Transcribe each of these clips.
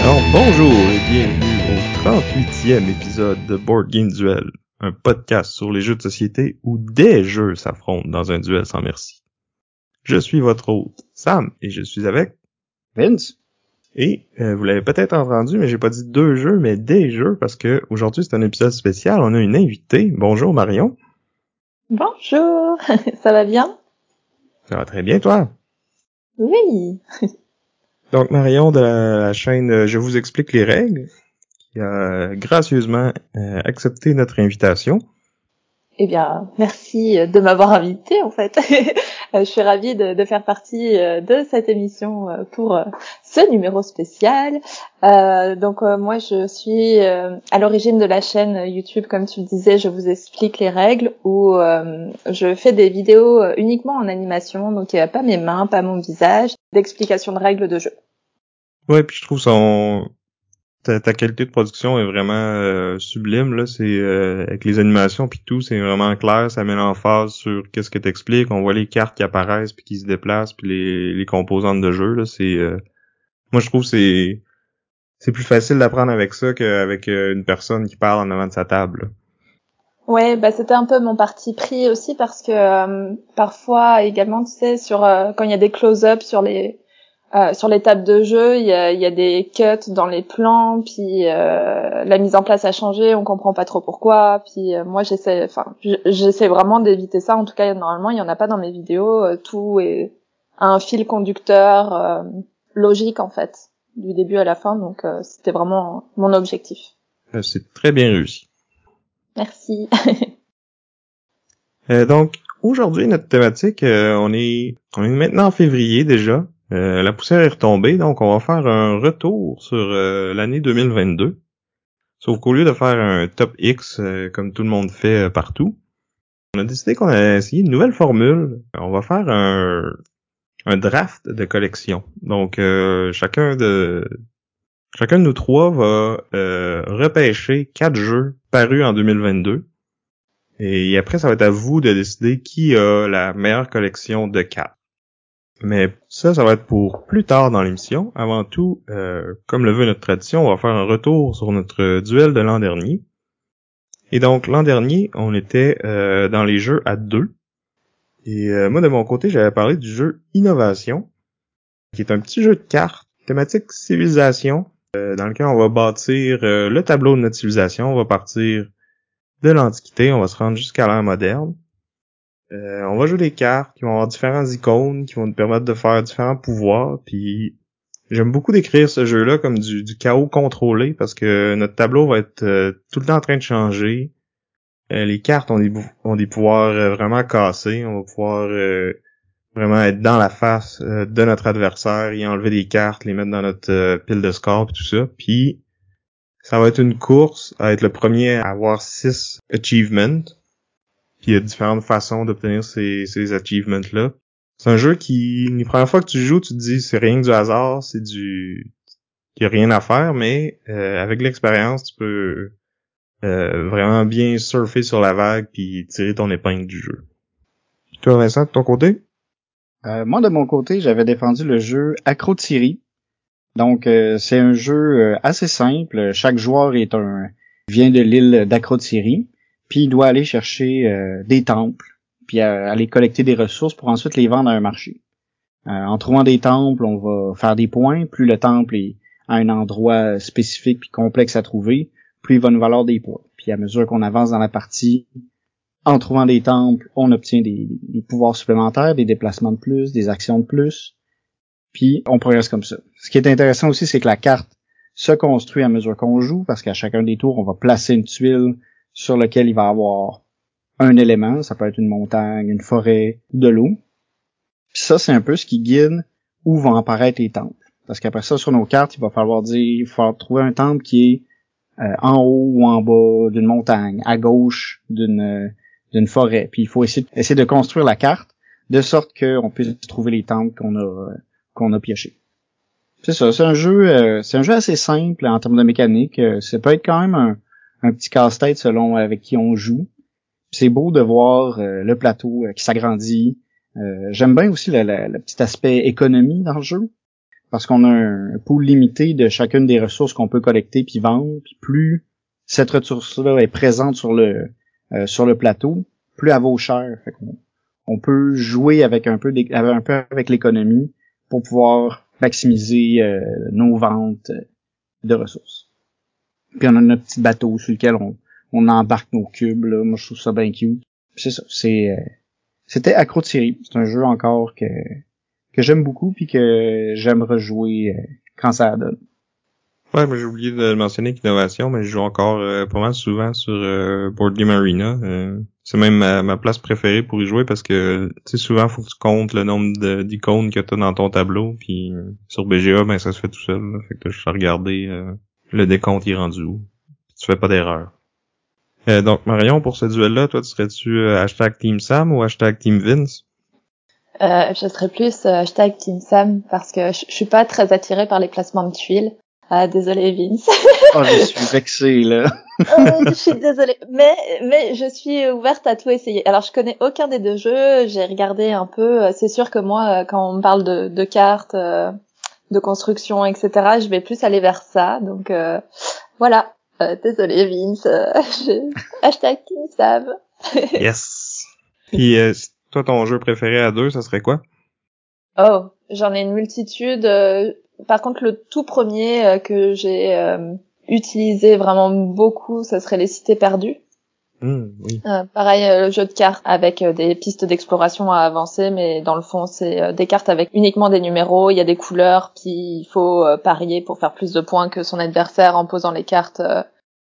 Alors bonjour et bienvenue au 38e épisode de Board Duel, un podcast sur les jeux de société où des jeux s'affrontent dans un duel sans merci. Je suis votre hôte, Sam, et je suis avec... Vince? Et euh, vous l'avez peut-être entendu, mais j'ai pas dit deux jeux, mais des jeux, parce que aujourd'hui c'est un épisode spécial, on a une invitée. Bonjour Marion. Bonjour, ça va bien? Ça va très bien toi? Oui. Donc Marion de la, la chaîne euh, Je vous explique les règles, qui a gracieusement euh, accepté notre invitation. Eh bien, merci de m'avoir invité en fait. Je suis ravie de, de, faire partie euh, de cette émission pour ce numéro spécial. Euh, donc moi, je suis à l'origine de la chaîne YouTube, comme tu le disais, je vous explique les règles, où euh, je ffais des vidéos uniquement en animation, donc il n'y a pas mes mains, pas mon visage, d'explication de règles de jeu. Ouais, puis je trouve son ta, ta qualité de production est vraiment euh, sublime là, c'est euh, avec les animations puis tout, c'est vraiment clair, ça met l'emphase sur qu'est-ce que t'expliques, on voit les cartes qui apparaissent puis qui se déplacent puis les, les composantes de jeu là, c'est euh, moi je trouve c'est c'est plus facile d'apprendre avec ça qu'avec une personne qui parle en avant de sa table. Ouais, bah c'était un peu mon parti pris aussi parce que euh, parfois également tu sais sur quand il y a des close-ups sur les euh, sur les tables de jeu, il y a, y a, des cuts dans les plans, puis euh, la mise en place a changé, on comprend pas trop pourquoi. Puis euh, moi, j'essaie, enfin, j'essaie vraiment d'éviter ça. En tout cas, normalement, il y en a pas dans mes vidéos. Euh, tout est un fil conducteur euh, logique en fait, du début à la fin. Donc, c'était vraiment mon objectif. C'est très bien réussi. Merci. donc, aujourd'hui, notre thématique, on est, on est maintenant en février déjà. Euh, la poussière est retombée, donc on va faire un retour sur euh, l'année 2022. Sauf qu'au lieu de faire un top X euh, comme tout le monde fait partout, on a décidé qu'on allait essayer une nouvelle formule. On va faire un, un draft de collection. Donc chacun de chacun de nous trois va repêcher quatre jeux parus en 2022. Et après, ça va être à vous de décider qui a la meilleure collection de quatre. Mais ça, ça va être pour plus tard dans l'émission. Avant tout, euh, comme le veut notre tradition, on va faire un retour sur notre duel de l'an dernier. Et donc, l'an dernier, on était euh, dans les jeux à deux. Et euh, moi, de mon côté, j'avais parlé du jeu Innovation, qui est un petit jeu de cartes thématique civilisation, dans lequel on va bâtir le tableau de notre civilisation. On va partir de l'Antiquité, on va se rendre jusqu'à l'ère moderne. Euh, on va jouer des cartes qui vont avoir différents icônes, qui vont nous permettre de faire différents pouvoirs. Puis j'aime beaucoup décrire ce jeu-là comme du, chaos contrôlé parce que notre tableau va être euh, tout le temps en train de changer. Euh, les cartes ont des, pouvoirs vraiment cassés. On va pouvoir vraiment être dans la face de notre adversaire, y enlever des cartes, les mettre dans notre pile de score et tout ça. Puis ça va être une course à être le premier à avoir six achievements puis il y a différentes façons d'obtenir ces, ces achievements-là. C'est un jeu qui, les premières fois que tu joues, tu te dis c'est rien que du hasard, c'est du... Il y a rien à faire, mais euh, avec l'expérience, tu peux euh, vraiment bien surfer sur la vague puis tirer ton épingle du jeu. Toi, Vincent, de ton côté? Euh, moi, de mon côté, j'avais défendu le jeu Acro-Thierry. Donc, euh, c'est un jeu euh, assez simple. Chaque joueur est un vient de l'île d'Acro-Thierry puis il doit aller chercher euh, des temples, puis aller collecter des ressources pour ensuite les vendre à un marché. Euh, en trouvant des temples, on va faire des points. Plus le temple est à un endroit spécifique puis complexe à trouver, plus il va nous valoir des points. Puis à mesure qu'on avance dans la partie, en trouvant des temples, on obtient des, des, pouvoirs supplémentaires, des déplacements de plus, des actions de plus. Puis on progresse comme ça. Ce qui est intéressant aussi, c'est que la carte se construit à mesure qu'on joue, parce qu'à chacun des tours, on va placer une tuile sur lequel il va avoir un élément, ça peut être une montagne, une forêt, de l'eau. Puis ça, c'est un peu ce qui guide où vont apparaître les temples. Parce qu'après ça, sur nos cartes, il va falloir dire, il falloir trouver un temple qui est euh, en haut ou en bas d'une montagne, à gauche d'une d'une forêt. Puis il faut essayer, essayer de construire la carte de sorte qu'on puisse trouver les temples qu'on a qu'on a piochés. C'est ça, c'est un jeu euh, c'est un jeu assez simple en termes de mécanique. Euh, ça peut être quand même un, un petit casse-tête selon avec qui on joue. C'est beau de voir euh, le plateau qui s'agrandit. J'aime bien aussi le, petit aspect économie dans le jeu parce qu'on a un, pool limité de chacune des ressources qu'on peut collecter puis vendre. Puis plus cette ressource-là est présente sur le plateau, plus elle vaut cher. On peut jouer avec un peu, avec l'économie pour pouvoir maximiser euh, nos ventes de ressources. Puis on a notre petit bateau sur lequel on, on embarque nos cubes. Là. Moi, je trouve ça bien cute. C'est ça. C'est euh, c'était Thierry. C'est un jeu encore que que j'aime beaucoup puis que j'aime rejouer euh, quand ça donne. Ouais, mais j'ai oublié de mentionner qu'innovation, mais je joue encore pas mal souvent sur Board Game Arena. C'est même ma, place préférée pour y jouer parce que tu souvent faut que tu comptes le nombre d'icônes que tu as dans ton tableau puis sur BGA ben ça se fait tout seul. Fait que je vais regarder euh, le décompte est rendu où? Tu fais pas d'erreur. Euh, donc Marion, pour ce duel-là, toi tu serais-tu euh, hashtag Team Sam ou hashtag Team Vince? je serais plus hashtag Team Sam parce que je, suis pas très attirée par les placements de tuiles. Ah, désolé Vince. oh, je suis vexée là. oh, je suis désolée, mais mais je suis ouverte à tout essayer. Alors je connais aucun des deux jeux, j'ai regardé un peu. C'est sûr que moi, quand on me parle de, de cartes, euh, de construction, etc., je vais plus aller vers ça. Donc euh, voilà. Euh, désolé Vince, hashtag Sam. yes. Puis toi, ton jeu préféré à deux, ça serait quoi? Oh, j'en ai une multitude. Par contre, le tout premier euh, que j'ai euh, utilisé vraiment beaucoup, ça serait les cités perdues. Mmh. Euh, pareil, le jeu de cartes avec des pistes d'exploration à avancer, mais dans le fond, c'est des cartes avec uniquement des numéros, il y a des couleurs, puis il faut parier pour faire plus de points que son adversaire en posant les cartes.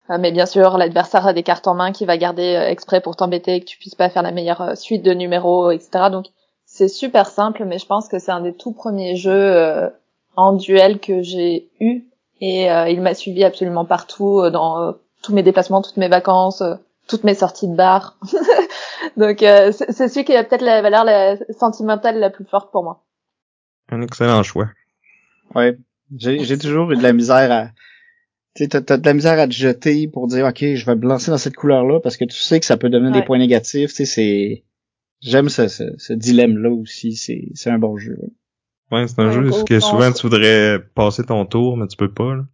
mais bien sûr, l'adversaire a des cartes en main qui va garder exprès pour t'embêter, que tu puisses pas faire la meilleure suite de numéros, etc. Donc c'est super simple, mais je pense que c'est un des tout premiers jeux en duel que j'ai eu et euh, il m'a suivi absolument partout euh, dans euh, tous mes déplacements, toutes mes vacances, toutes mes sorties de bar. Donc c'est celui qui a peut-être la valeur la, sentimentale la plus forte pour moi. Un excellent choix. Ouais, j'ai toujours eu de la misère à tu t'as, t'as de la misère à te jeter pour dire ok je vais me lancer dans cette couleur là parce que tu sais que ça peut donner des points négatifs tu sais c'est j'aime ce, ce, ce dilemme là aussi c'est c'est un bon jeu Ouais, c'est un jeu que souvent tu voudrais passer ton tour, mais tu peux pas. Là.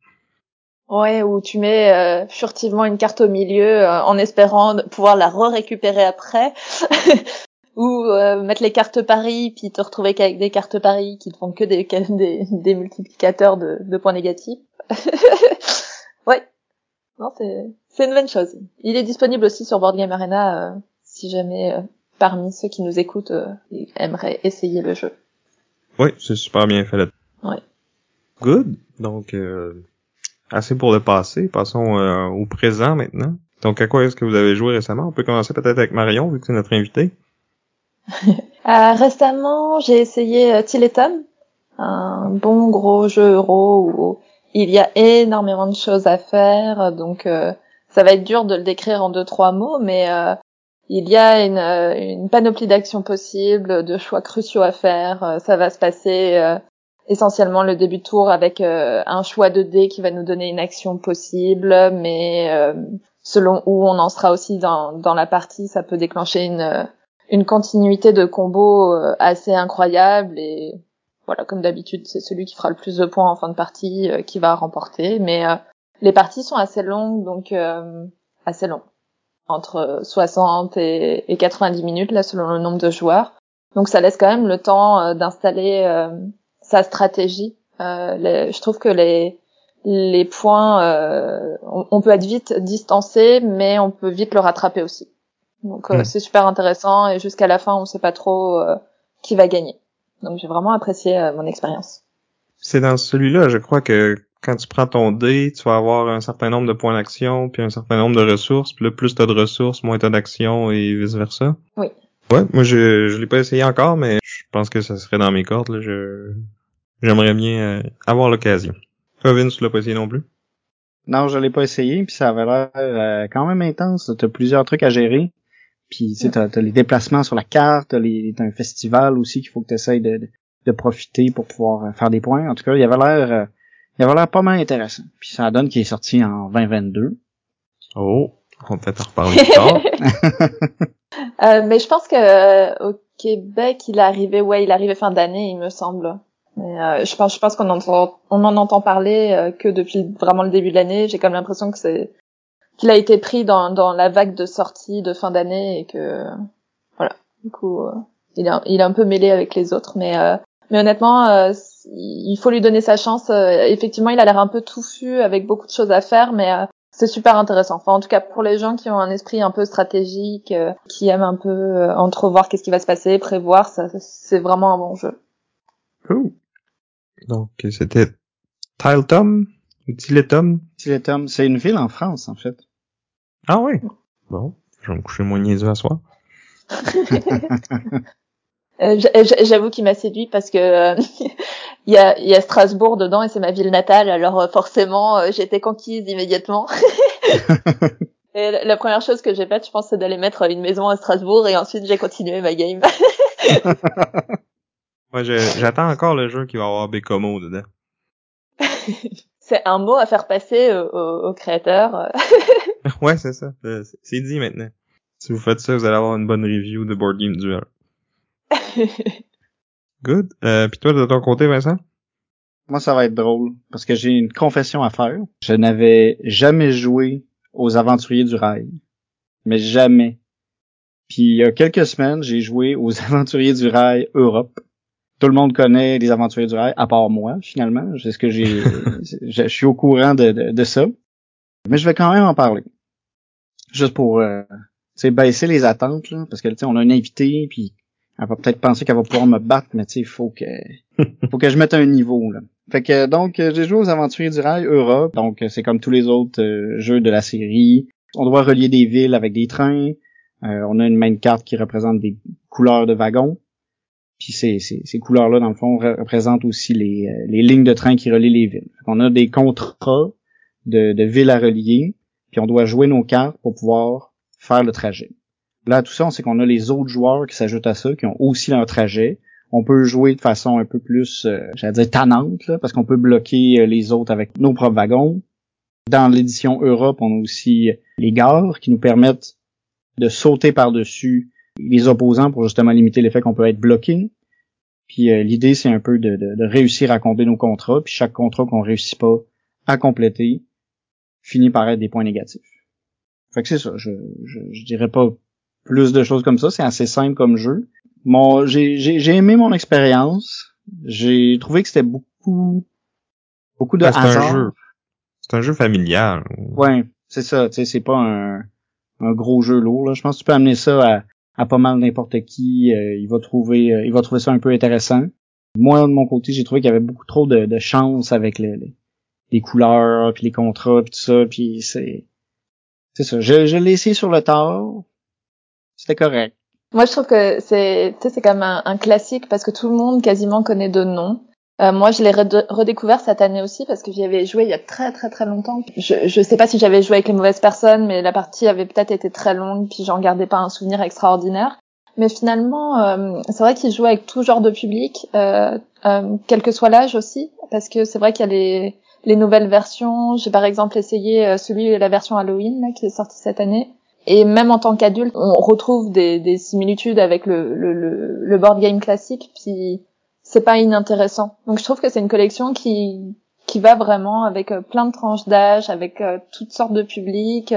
Ouais, où tu mets euh, furtivement une carte au milieu euh, en espérant pouvoir la re-récupérer après. ou euh, mettre les cartes paris puis te retrouver qu'avec des cartes paris qui ne font que des, des, des multiplicateurs de, de, points négatifs. ouais. Non, c'est, c'est une bonne chose. Il est disponible aussi sur Board Game Arena si jamais parmi ceux qui nous écoutent aimeraient essayer le jeu. Oui, c'est super bien fait là. Ouais. Good. Donc, euh, assez pour le passé. Passons euh, au présent maintenant. Donc, à quoi est-ce que vous avez joué récemment? On peut commencer peut-être avec Marion, vu que c'est notre invité. euh, récemment, j'ai essayé euh, Tiletum, un bon gros jeu euro où il y a énormément de choses à faire. Donc, euh, ça va être dur de le décrire en deux, trois mots, mais il y a une, euh, une panoplie d'actions possibles, de choix cruciaux à faire. Euh, ça va se passer euh, essentiellement le début de tour avec un choix de dés qui va nous donner une action possible, mais selon où on en sera aussi dans, dans la partie, ça peut déclencher une, une continuité de combos assez incroyable et voilà, comme d'habitude, c'est celui qui fera le plus de points en fin de partie qui va remporter. Mais les parties sont assez longues, donc assez longues entre 60 et, 90 minutes là selon le nombre de joueurs. Donc ça laisse quand même le temps euh, d'installer euh, sa stratégie. Euh, je trouve que les les points, on, peut être vite distancé, mais on peut vite le rattraper aussi. Donc c'est super intéressant et jusqu'à la fin on sait pas trop qui va gagner. Donc j'ai vraiment apprécié mon expérience. C'est dans celui-là, je crois que quand tu prends ton dé, tu vas avoir un certain nombre de points d'action, puis un certain nombre de ressources, puis là, plus t'as de ressources, moins t'as d'action, et vice-versa. Oui. Ouais, moi, je, je l'ai pas essayé encore, mais je pense que ça serait dans mes cordes, là. Je, j'aimerais bien euh, avoir l'occasion. Toi, Vince, tu l'as pas essayé non plus? Non, je l'ai pas essayé, puis ça avait l'air euh, quand même intense. T'as plusieurs trucs à gérer. Puis tu sais, t'as, t'as les déplacements sur la carte, t'as, les, t'as un festival aussi qu'il faut que tu essaies de, de, profiter pour pouvoir euh, faire des points. En tout cas, il avait l'air euh, il avait l'air pas mal intéressant. Puis ça donne qu'il est sorti en 2022. Oh, on peut peut-être en reparler plus tard. euh, mais je pense que au Québec, il est arrivé, ouais, il est arrivé fin d'année, il me semble. Mais euh, je pense, je pense qu'on entend, on en entend parler euh, que depuis vraiment le début de l'année. J'ai comme l'impression que c'est qu'il a été pris dans, dans la vague de sortie de fin d'année et que voilà. Du coup, euh, il est, il est un peu mêlé avec les autres, mais euh, mais honnêtement, euh, il faut lui donner sa chance. effectivement, il a l'air un peu touffu avec beaucoup de choses à faire, mais c'est super intéressant. Enfin, en tout cas, pour les gens qui ont un esprit un peu stratégique, qui aiment un peu entrevoir qu'est-ce qui va se passer, prévoir, ça, c'est vraiment un bon jeu. Donc, c'était Tiletom ou Tiletom? Tiletom, c'est une ville en France, en fait. Ah oui? Bon, je vais me coucher moins niaiseux à soir. Euh, j'avoue qu'il m'a séduit parce que euh, il y, a, y, a, Strasbourg dedans et c'est ma ville natale, alors euh, forcément j'étais conquise immédiatement. et la première chose que j'ai faite, je pense, c'est d'aller mettre une maison à Strasbourg et ensuite j'ai continué ma game. Moi, j'attends encore le jeu qui va avoir Bécomo dedans. c'est un mot à faire passer au, au, créateur. ouais, c'est ça. C'est dit maintenant. Si vous faites ça, vous allez avoir une bonne review de Board Game Duel. Good. Euh, Puis toi, de ton côté, Vincent? Moi, ça va être drôle parce que j'ai une confession à faire. Je n'avais jamais joué aux Aventuriers du Rail. Mais jamais. Puis il y a quelques semaines, j'ai joué aux Aventuriers du Rail Europe tout le monde connaît les aventuriers du rail, à part moi, finalement. C'est ce que j'ai, je, suis au courant de, de, ça. Mais je vais quand même en parler. Juste pour, euh, baisser les attentes, là, parce que, tu sais, on a un invité, puis elle va peut-être penser qu'elle va pouvoir me battre, mais tu sais, il faut que, faut que je mette un niveau, là. Fait que, donc, j'ai joué aux aventuriers du rail Europe. Donc, c'est comme tous les autres euh, jeux de la série. On doit relier des villes avec des trains. Euh, on a une main carte qui représente des couleurs de wagons. Puis ces, ces, ces couleurs-là, dans le fond, représentent aussi les, euh, les lignes de train qui relient les villes. On a des contrats de, de villes à relier, puis on doit jouer nos cartes pour pouvoir faire le trajet. Là, tout ça, on sait qu'on a les autres joueurs qui s'ajoutent à ça, qui ont aussi leur trajet. On peut jouer de façon un peu plus, euh, j'allais dire, tannante, parce qu'on peut bloquer euh, les autres avec nos propres wagons. Dans l'édition Europe, on a aussi les gares qui nous permettent de sauter par-dessus les opposants pour justement limiter l'effet qu'on peut être bloqué. Puis euh, l'idée, c'est un peu de, de, réussir à combler nos contrats, puis chaque contrat qu'on réussit pas à compléter finit par être des points négatifs. Fait que c'est ça, je, je, je, dirais pas plus de choses comme ça, c'est assez simple comme jeu. Bon, j'ai, j'ai, aimé mon expérience. J'ai trouvé que c'était beaucoup beaucoup de c'est Un jeu. C'est un jeu familial. Ouais, c'est ça, tu sais, c'est pas un, un gros jeu lourd. Là. Je pense que tu peux amener ça à à pas mal n'importe qui, euh, il va trouver euh, il va trouver ça un peu intéressant. Moi de mon côté, j'ai trouvé qu'il y avait beaucoup trop de, de chance avec les, les, couleurs puis les contrats puis tout ça puis c'est c'est ça. Je, je l'ai essayé sur le tard. C'était correct. Moi, je trouve que c'est, c'est comme un, un, classique parce que tout le monde quasiment connaît de nom. Euh, moi, je l'ai redécouvert cette année aussi parce que j'y avais joué il y a très très très longtemps. Je je sais pas si j'avais joué avec les mauvaises personnes, mais la partie avait peut-être été très longue, puis j'en gardais pas un souvenir extraordinaire. Mais finalement, euh, c'est vrai qu'il joue avec tout genre de public, euh, euh quel que soit l'âge aussi, parce que c'est vrai qu'il y a les les nouvelles versions. J'ai par exemple essayé euh, celui la version Halloween là, qui est sortie cette année. Et même en tant qu'adulte, on retrouve des, des similitudes avec le, le, le, le board game classique. Puis c'est pas inintéressant. Donc je trouve que c'est une collection qui qui va vraiment avec euh, plein de tranches d'âge, avec euh, toutes sortes de publics.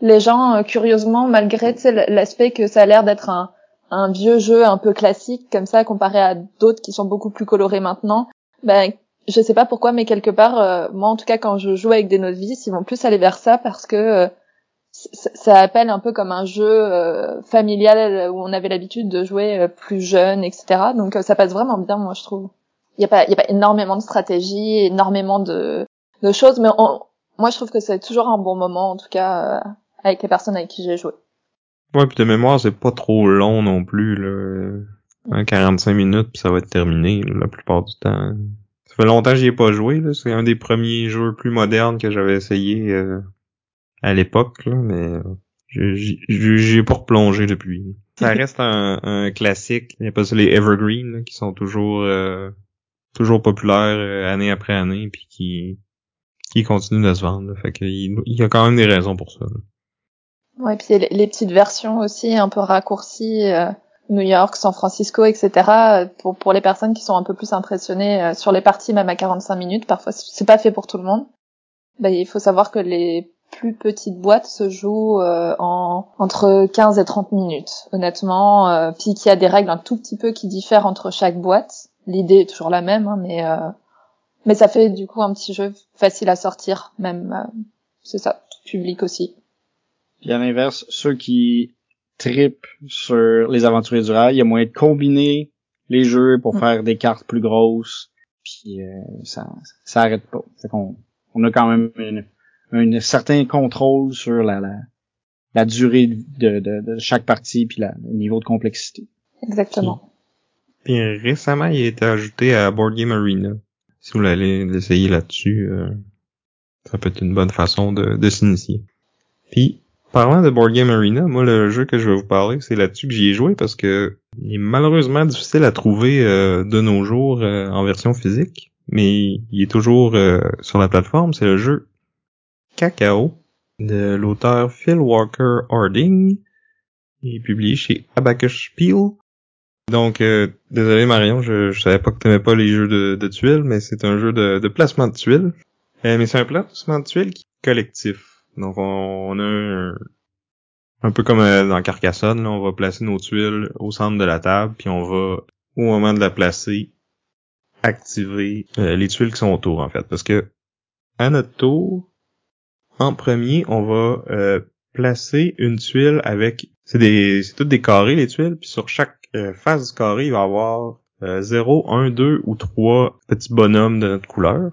Les gens, euh, curieusement, malgré l'aspect que ça a l'air d'être un, un vieux jeu un peu classique comme ça comparé à d'autres qui sont beaucoup plus colorés maintenant, ben je sais pas pourquoi, mais quelque part, moi en tout cas quand je joue avec des novices, ils vont plus aller vers ça parce que ça appelle un peu comme un jeu euh, familial où on avait l'habitude de jouer euh, plus jeune, etc. Donc euh, ça passe vraiment bien, moi je trouve. Il y a pas, a pas énormément de stratégie, énormément de, de choses, mais moi je trouve que c'est toujours un bon moment, en tout cas avec les personnes avec qui j'ai joué. Ouais, puis de mémoire, c'est pas trop long non plus, là. 45 minutes, puis ça va être terminé la plupart du temps. Ça fait longtemps que j'y ai pas joué, là. C'est un des premiers jeux plus modernes que j'avais essayé à l'époque, là, mais j'ai pas replongé depuis. Ça reste un, un classique. Il y a pas ça les evergreen qui sont toujours euh, toujours populaires euh, année après année puis qui qui continuent de se vendre. Fait qu'il il y a quand même des raisons pour ça. Là. Ouais, puis les, les, petites versions aussi un peu raccourcies, euh, New York, San Francisco, etc. Pour pour les personnes qui sont un peu plus impressionnées sur les parties même à 45 minutes. Parfois, c'est pas fait pour tout le monde. Ben, il faut savoir que les plus petite boîte se joue euh, en entre 15 et 30 minutes, honnêtement. Euh, puis qu'il y a des règles un tout petit peu qui diffèrent entre chaque boîte. L'idée est toujours la même, hein, mais euh, mais ça fait du coup un petit jeu facile à sortir, même euh, c'est ça, tout public aussi. Puis à l'inverse, ceux qui tripent sur les aventuriers du rail, il y a moyen de combiner les jeux pour mm. faire des cartes plus grosses. Puis ça ça arrête pas. Fait qu'on on a quand même une un certain contrôle sur la, la, la durée de, de, de, chaque partie puis la, le niveau de complexité. Exactement. Puis, récemment, il a été ajouté à Board Game Arena. Si vous voulez l'essayer là-dessus, euh, ça peut être une bonne façon de, de s'initier. Puis, parlant de Board Game Arena, moi, le jeu que je vais vous parler, c'est là-dessus que j'y ai joué parce que il est malheureusement difficile à trouver euh, de nos jours euh, en version physique, mais il est toujours sur la plateforme. C'est le jeu Cacao de l'auteur Phil Walker Harding et publié chez Abacus Spiel. Donc, euh, désolé Marion, je, je savais pas que t'aimais pas les jeux de, tuiles, mais c'est un jeu de, placement de tuiles. Euh, mais c'est un placement de tuiles qui est collectif. Donc, on, a un, peu comme euh, dans Carcassonne, on va placer nos tuiles au centre de la table, puis on va, au moment de la placer, activer les tuiles qui sont autour, en fait. Parce que, à notre tour, en premier, on va euh, placer une tuile avec... C'est des toutes des carrés, les tuiles, puis sur chaque euh, face du carré, il va y avoir 0, 1, 2 ou 3 petits bonhommes de notre couleur.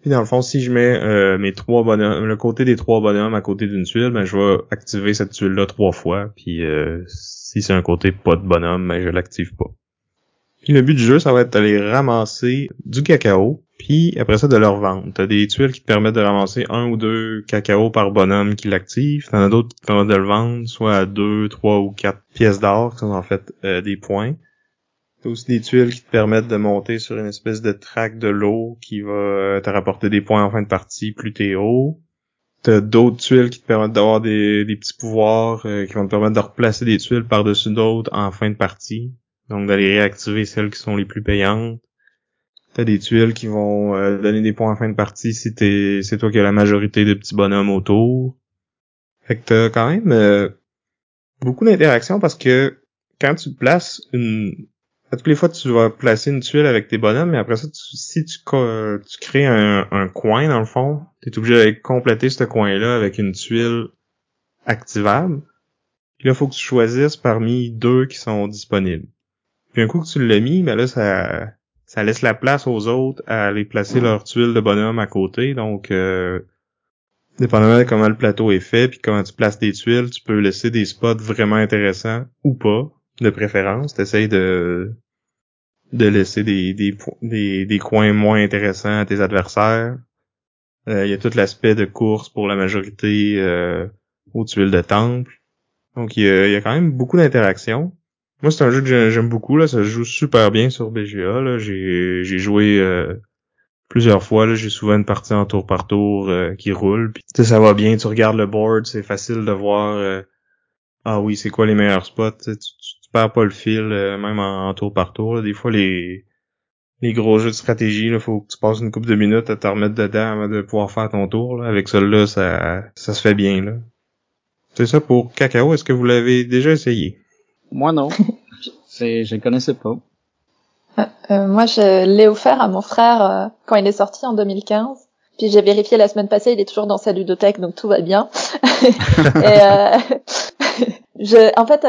Puis dans le fond, si je mets euh, mes trois bonhommes, le côté des trois bonhommes à côté d'une tuile, ben je vais activer cette tuile-là trois fois. Puis si c'est un côté pas de bonhomme, ben je l'active pas. Puis le but du jeu, ça va être d'aller ramasser du cacao puis après ça, de leur vendre. T'as des tuiles qui te permettent de ramasser un ou deux cacao par bonhomme qui l'active. T'en as d'autres qui te permettent de le vendre, soit à deux, trois ou quatre pièces d'or, qui sont en fait euh, des points. T'as aussi des tuiles qui te permettent de monter sur une espèce de track de l'eau qui va euh, te rapporter des points en fin de partie plus t'es haut. T'as d'autres tuiles qui te permettent d'avoir des, petits pouvoirs euh, qui vont te permettre de replacer des tuiles par-dessus d'autres en fin de partie. Donc d'aller réactiver celles qui sont les plus payantes. T'as des tuiles qui vont euh, donner des points en fin de partie si t'es c'est toi qui as la majorité de petits bonhommes autour. Fait que t'as quand même euh, beaucoup d'interactions parce que quand tu places une à toutes les fois tu vas placer une tuile avec tes bonhommes, mais après ça, si tu, tu crées un, un, coin dans le fond, t'es obligé de compléter ce coin-là avec une tuile activable. Puis là, faut que tu choisisses parmi deux qui sont disponibles. Puis un coup que tu l'as mis, ben là, ça ça laisse la place aux autres à aller placer leur tuile de bonhomme à côté. Donc, euh, dépendamment de comment le plateau est fait, puis comment tu places tes tuiles, tu peux laisser des spots vraiment intéressants ou pas, de préférence. T'essayes de de laisser des, des, des, des coins moins intéressants à tes adversaires. Euh, il y a tout l'aspect de course pour la majorité euh, aux tuiles de temple. Donc il y a, y a quand même beaucoup d'interactions. Moi, c'est un jeu que j'aime beaucoup. Là. Ça joue super bien sur BGA. J'ai, joué euh, plusieurs fois. J'ai souvent une partie en tour par tour euh, qui roule. Puis, ça va bien. Tu regardes le board. C'est facile de voir euh, ah oui, c'est quoi les meilleurs spots. Tu, tu, perds pas le fil, même en, tour par tour. Des fois, les les gros jeux de stratégie, il faut que tu passes une couple de minutes à te remettre dedans avant de pouvoir faire ton tour. Avec celui-là, ça, ça se fait bien. Là. C'est ça pour Cacao. Est-ce que vous l'avez déjà essayé? Moi non. Je ne connaissais pas. Euh, euh, moi, je l'ai offert à mon frère euh, quand il est sorti en 2015. Puis j'ai vérifié la semaine passée, il est toujours dans sa ludothèque, donc tout va bien. Et, je, en fait,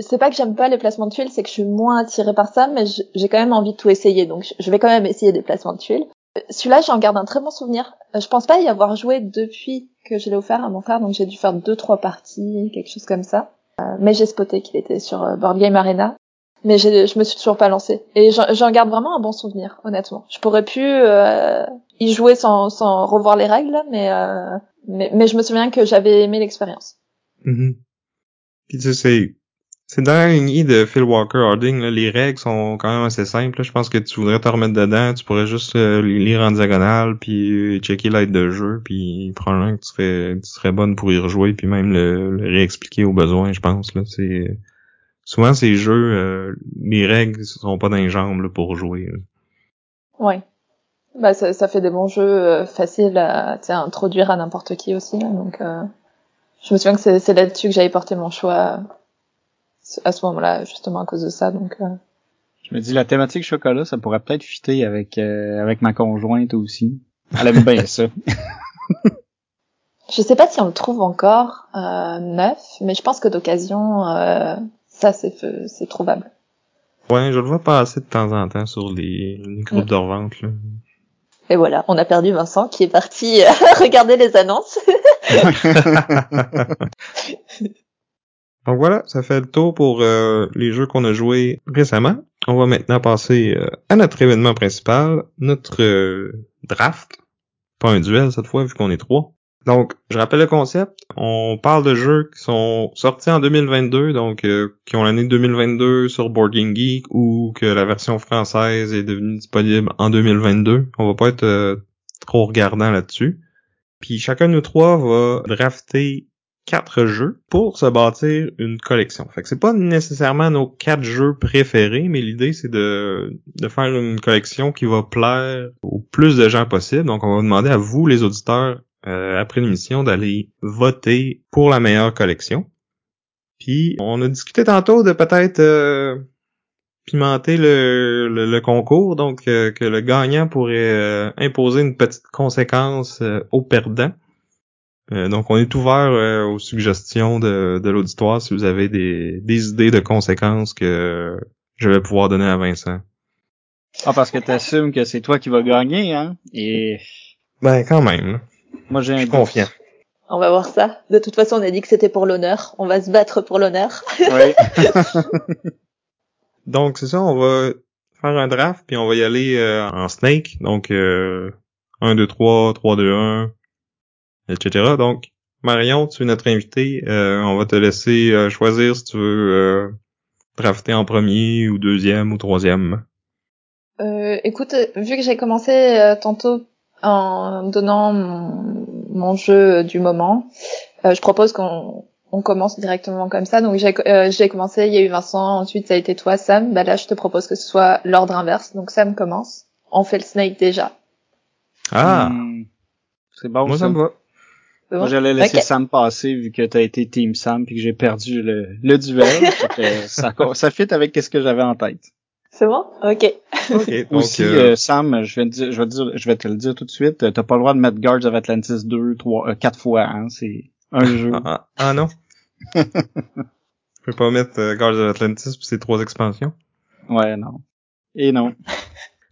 c'est pas que j'aime pas les placements de tuiles, c'est que je suis moins attirée par ça, mais j'ai quand même envie de tout essayer, donc je vais quand même essayer des placements de tuiles. Celui-là, j'en garde un très bon souvenir. Je pense pas y avoir joué depuis que je l'ai offert à mon frère, donc j'ai dû faire deux trois parties, quelque chose comme ça. Euh, mais j'ai spoté qu'il était sur euh, Board Game Arena. Mais je me suis toujours pas lancé. Et j'en garde vraiment un bon souvenir, honnêtement. Je pourrais plus euh, y jouer sans, sans revoir les règles, mais, mais, mais je me souviens que j'avais aimé l'expérience. Sais, c'est c'est dans la lignée de Phil Walker Harding, là, les règles sont quand même assez simples. là. Je pense que tu voudrais te remettre dedans, tu pourrais juste euh, lire en diagonale, puis euh, checker l'aide de jeu, puis probablement que tu serais, tu serais bonne pour y rejouer, puis même le, réexpliquer au besoin, je pense. Là, c'est souvent ces jeux, euh, les règles sont pas dans les jambes là, pour jouer. là. Ouais. Bah ça, ça fait des bons jeux euh, faciles à à introduire à n'importe qui aussi. donc euh, je me souviens que c'est là-dessus que j'avais porté mon choix à ce moment-là, justement à cause de ça. Donc euh, Je me dis, la thématique chocolat, ça pourrait peut-être fitter avec, euh, avec ma conjointe aussi. Elle aime bien ça. je sais pas si on le trouve encore euh, neuf, mais je pense que d'occasion euh, ça c'est c'est trouvable. Ouais, je le vois passer de temps en temps sur les, les groupes Mm. de revente. Là. Et voilà, on a perdu Vincent qui est parti euh, regarder les annonces. Donc voilà, ça fait le tour pour euh, les jeux qu'on a joués récemment. On va maintenant passer euh, à notre événement principal, notre euh, draft. Pas un duel cette fois vu qu'on est trois. Donc, je rappelle le concept. On parle de jeux qui sont sortis en 2022, donc qui ont l'année 2022 sur Board Game Geek ou que la version française est devenue disponible en 2022. On va pas être trop regardant là-dessus. Puis chacun de nous trois va drafter quatre jeux pour se bâtir une collection. Fait que c'est pas nécessairement nos quatre jeux préférés, mais l'idée c'est de, de faire une collection qui va plaire au plus de gens possible. Donc on va demander à vous, les auditeurs, euh, après l'émission, d'aller voter pour la meilleure collection. Puis on a discuté tantôt de peut-être euh, pimenter le, le, le concours, donc euh, que le gagnant pourrait euh, imposer une petite conséquence euh, au perdant. Euh, donc, on est ouvert euh, aux suggestions de, de l'auditoire si vous avez des, des idées de conséquences que je vais pouvoir donner à Vincent. ah, parce que t'assumes que c'est toi qui vas gagner, hein? Et Ben, quand même. moi, j'ai Je un suis doute. confiant. On va voir ça. De toute façon, on a dit que c'était pour l'honneur. On va se battre pour l'honneur. Oui. Donc, c'est ça, on va faire un draft, puis on va y aller euh, en snake. Donc, euh, 1, 2, 3, 3, 2, 1, etc. Donc, Marion, tu es notre invité. Euh, on va te laisser euh, choisir si tu veux euh, drafter en premier ou deuxième ou troisième. Euh, écoute, vu que j'ai commencé euh, tantôt en donnant mon, mon jeu du moment, euh, je propose qu'on on commence directement comme ça. Donc j'ai euh, j'ai commencé, il y a eu Vincent, ensuite ça a été toi, Sam. Bah là, je te propose que ce soit l'ordre inverse. Donc Sam commence. On fait le snake déjà. Ah, Hmm. C'est bon, moi ça. ça me va. C'est Moi, bon? j'allais laisser. Sam passer vu que t'as été Team Sam puis que j'ai perdu le, le duel. Ça, ça fit avec ce que j'avais en tête. C'est bon? Ok. Ok, donc, Aussi, euh, Sam, je vais, te dire, je, vais te dire, je vais te le dire tout de suite, euh, t'as pas le droit de mettre Guards of Atlantis 2, 3, euh, 4 fois, hein, c'est un jeu. ah, ah, ah non. Je peux pas mettre euh, Guardians of Atlantis puis ses trois expansions. Ouais, non. Et non.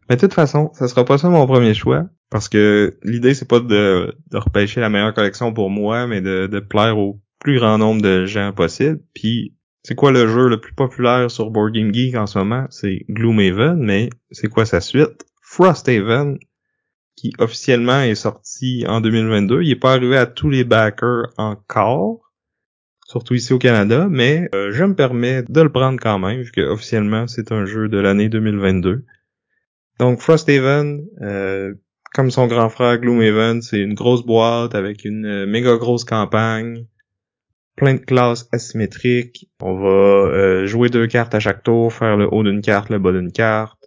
Mais de toute façon, ça sera pas ça mon premier choix. Parce que l'idée, c'est pas de, de repêcher la meilleure collection pour moi, mais de, de plaire au plus grand nombre de gens possible. Puis, c'est quoi le jeu le plus populaire sur Board Game Geek en ce moment? C'est Gloomhaven, mais c'est quoi sa suite? Frosthaven, qui officiellement est sorti en 2022. Il est pas arrivé à tous les backers encore, surtout ici au Canada, mais euh, je me permets de le prendre quand même, vu que officiellement c'est un jeu de l'année 2022. Donc Frosthaven, euh, comme son grand frère Gloomhaven, c'est une grosse boîte avec une euh, méga grosse campagne, plein de classes asymétriques. On va euh, jouer deux cartes à chaque tour, faire le haut d'une carte, le bas d'une carte.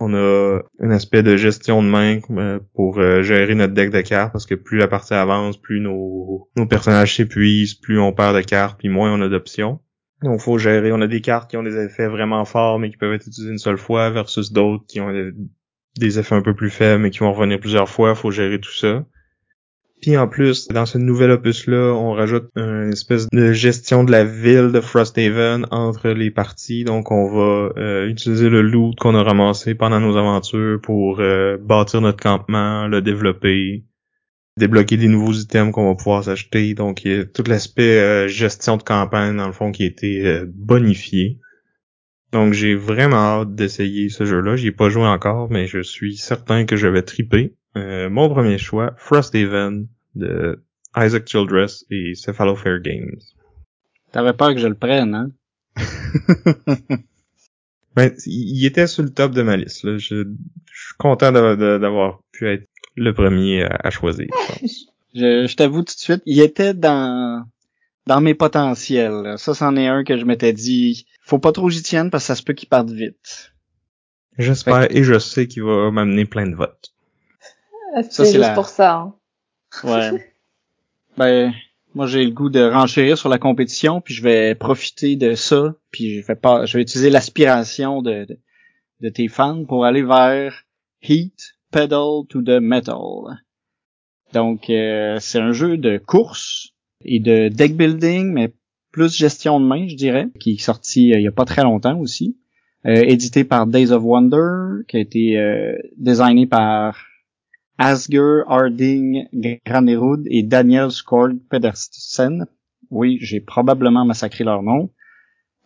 On a un aspect de gestion de main euh, pour euh, gérer notre deck de cartes parce que plus la partie avance, plus nos, nos personnages s'épuisent, plus on perd de cartes, puis moins on a d'options. Donc faut gérer. On a des cartes qui ont des effets vraiment forts mais qui peuvent être utilisées une seule fois versus d'autres qui ont euh, des effets un peu plus faibles mais qui vont revenir plusieurs fois. Faut gérer tout ça. Puis en plus, dans ce nouvel opus-là, on rajoute une espèce de gestion de la ville de Frosthaven entre les parties. Donc on va euh, utiliser le loot qu'on a ramassé pendant nos aventures pour euh, bâtir notre campement, le développer, débloquer des nouveaux items qu'on va pouvoir s'acheter. Donc il y a tout l'aspect euh, gestion de campagne, dans le fond, qui a été bonifié. Donc j'ai vraiment hâte d'essayer ce jeu-là. J'y ai pas joué encore, mais je suis certain que je vais triper. Euh, mon premier choix, Frosthaven de Isaac Childress et Cephalofair Games. T'avais peur que je le prenne, hein? ben, il était sur le top de ma liste. Là. Je, je suis content d'avoir pu être le premier à, choisir. je, je t'avoue tout de suite, il était dans dans mes potentiels. Ça, c'en est un que je m'étais dit, faut pas trop j'y tienne parce que ça se peut qu'il parte vite. J'espère et je sais qu'il va m'amener plein de votes. C'est juste pour ça. Hein. Ouais. ben, moi j'ai le goût de renchérir sur la compétition, puis je vais profiter de ça, puis je vais pas, je vais utiliser l'aspiration de, de, tes fans pour aller vers Heat Pedal to the Metal. Donc euh, c'est un jeu de course et de deck building, mais plus gestion de main, je dirais, qui est sorti euh, il y a pas très longtemps aussi. Euh, édité par Days of Wonder, qui a été euh, designé par Asger Harding Granerud et Daniel Skord Pedersen. Oui, j'ai probablement massacré leur nom.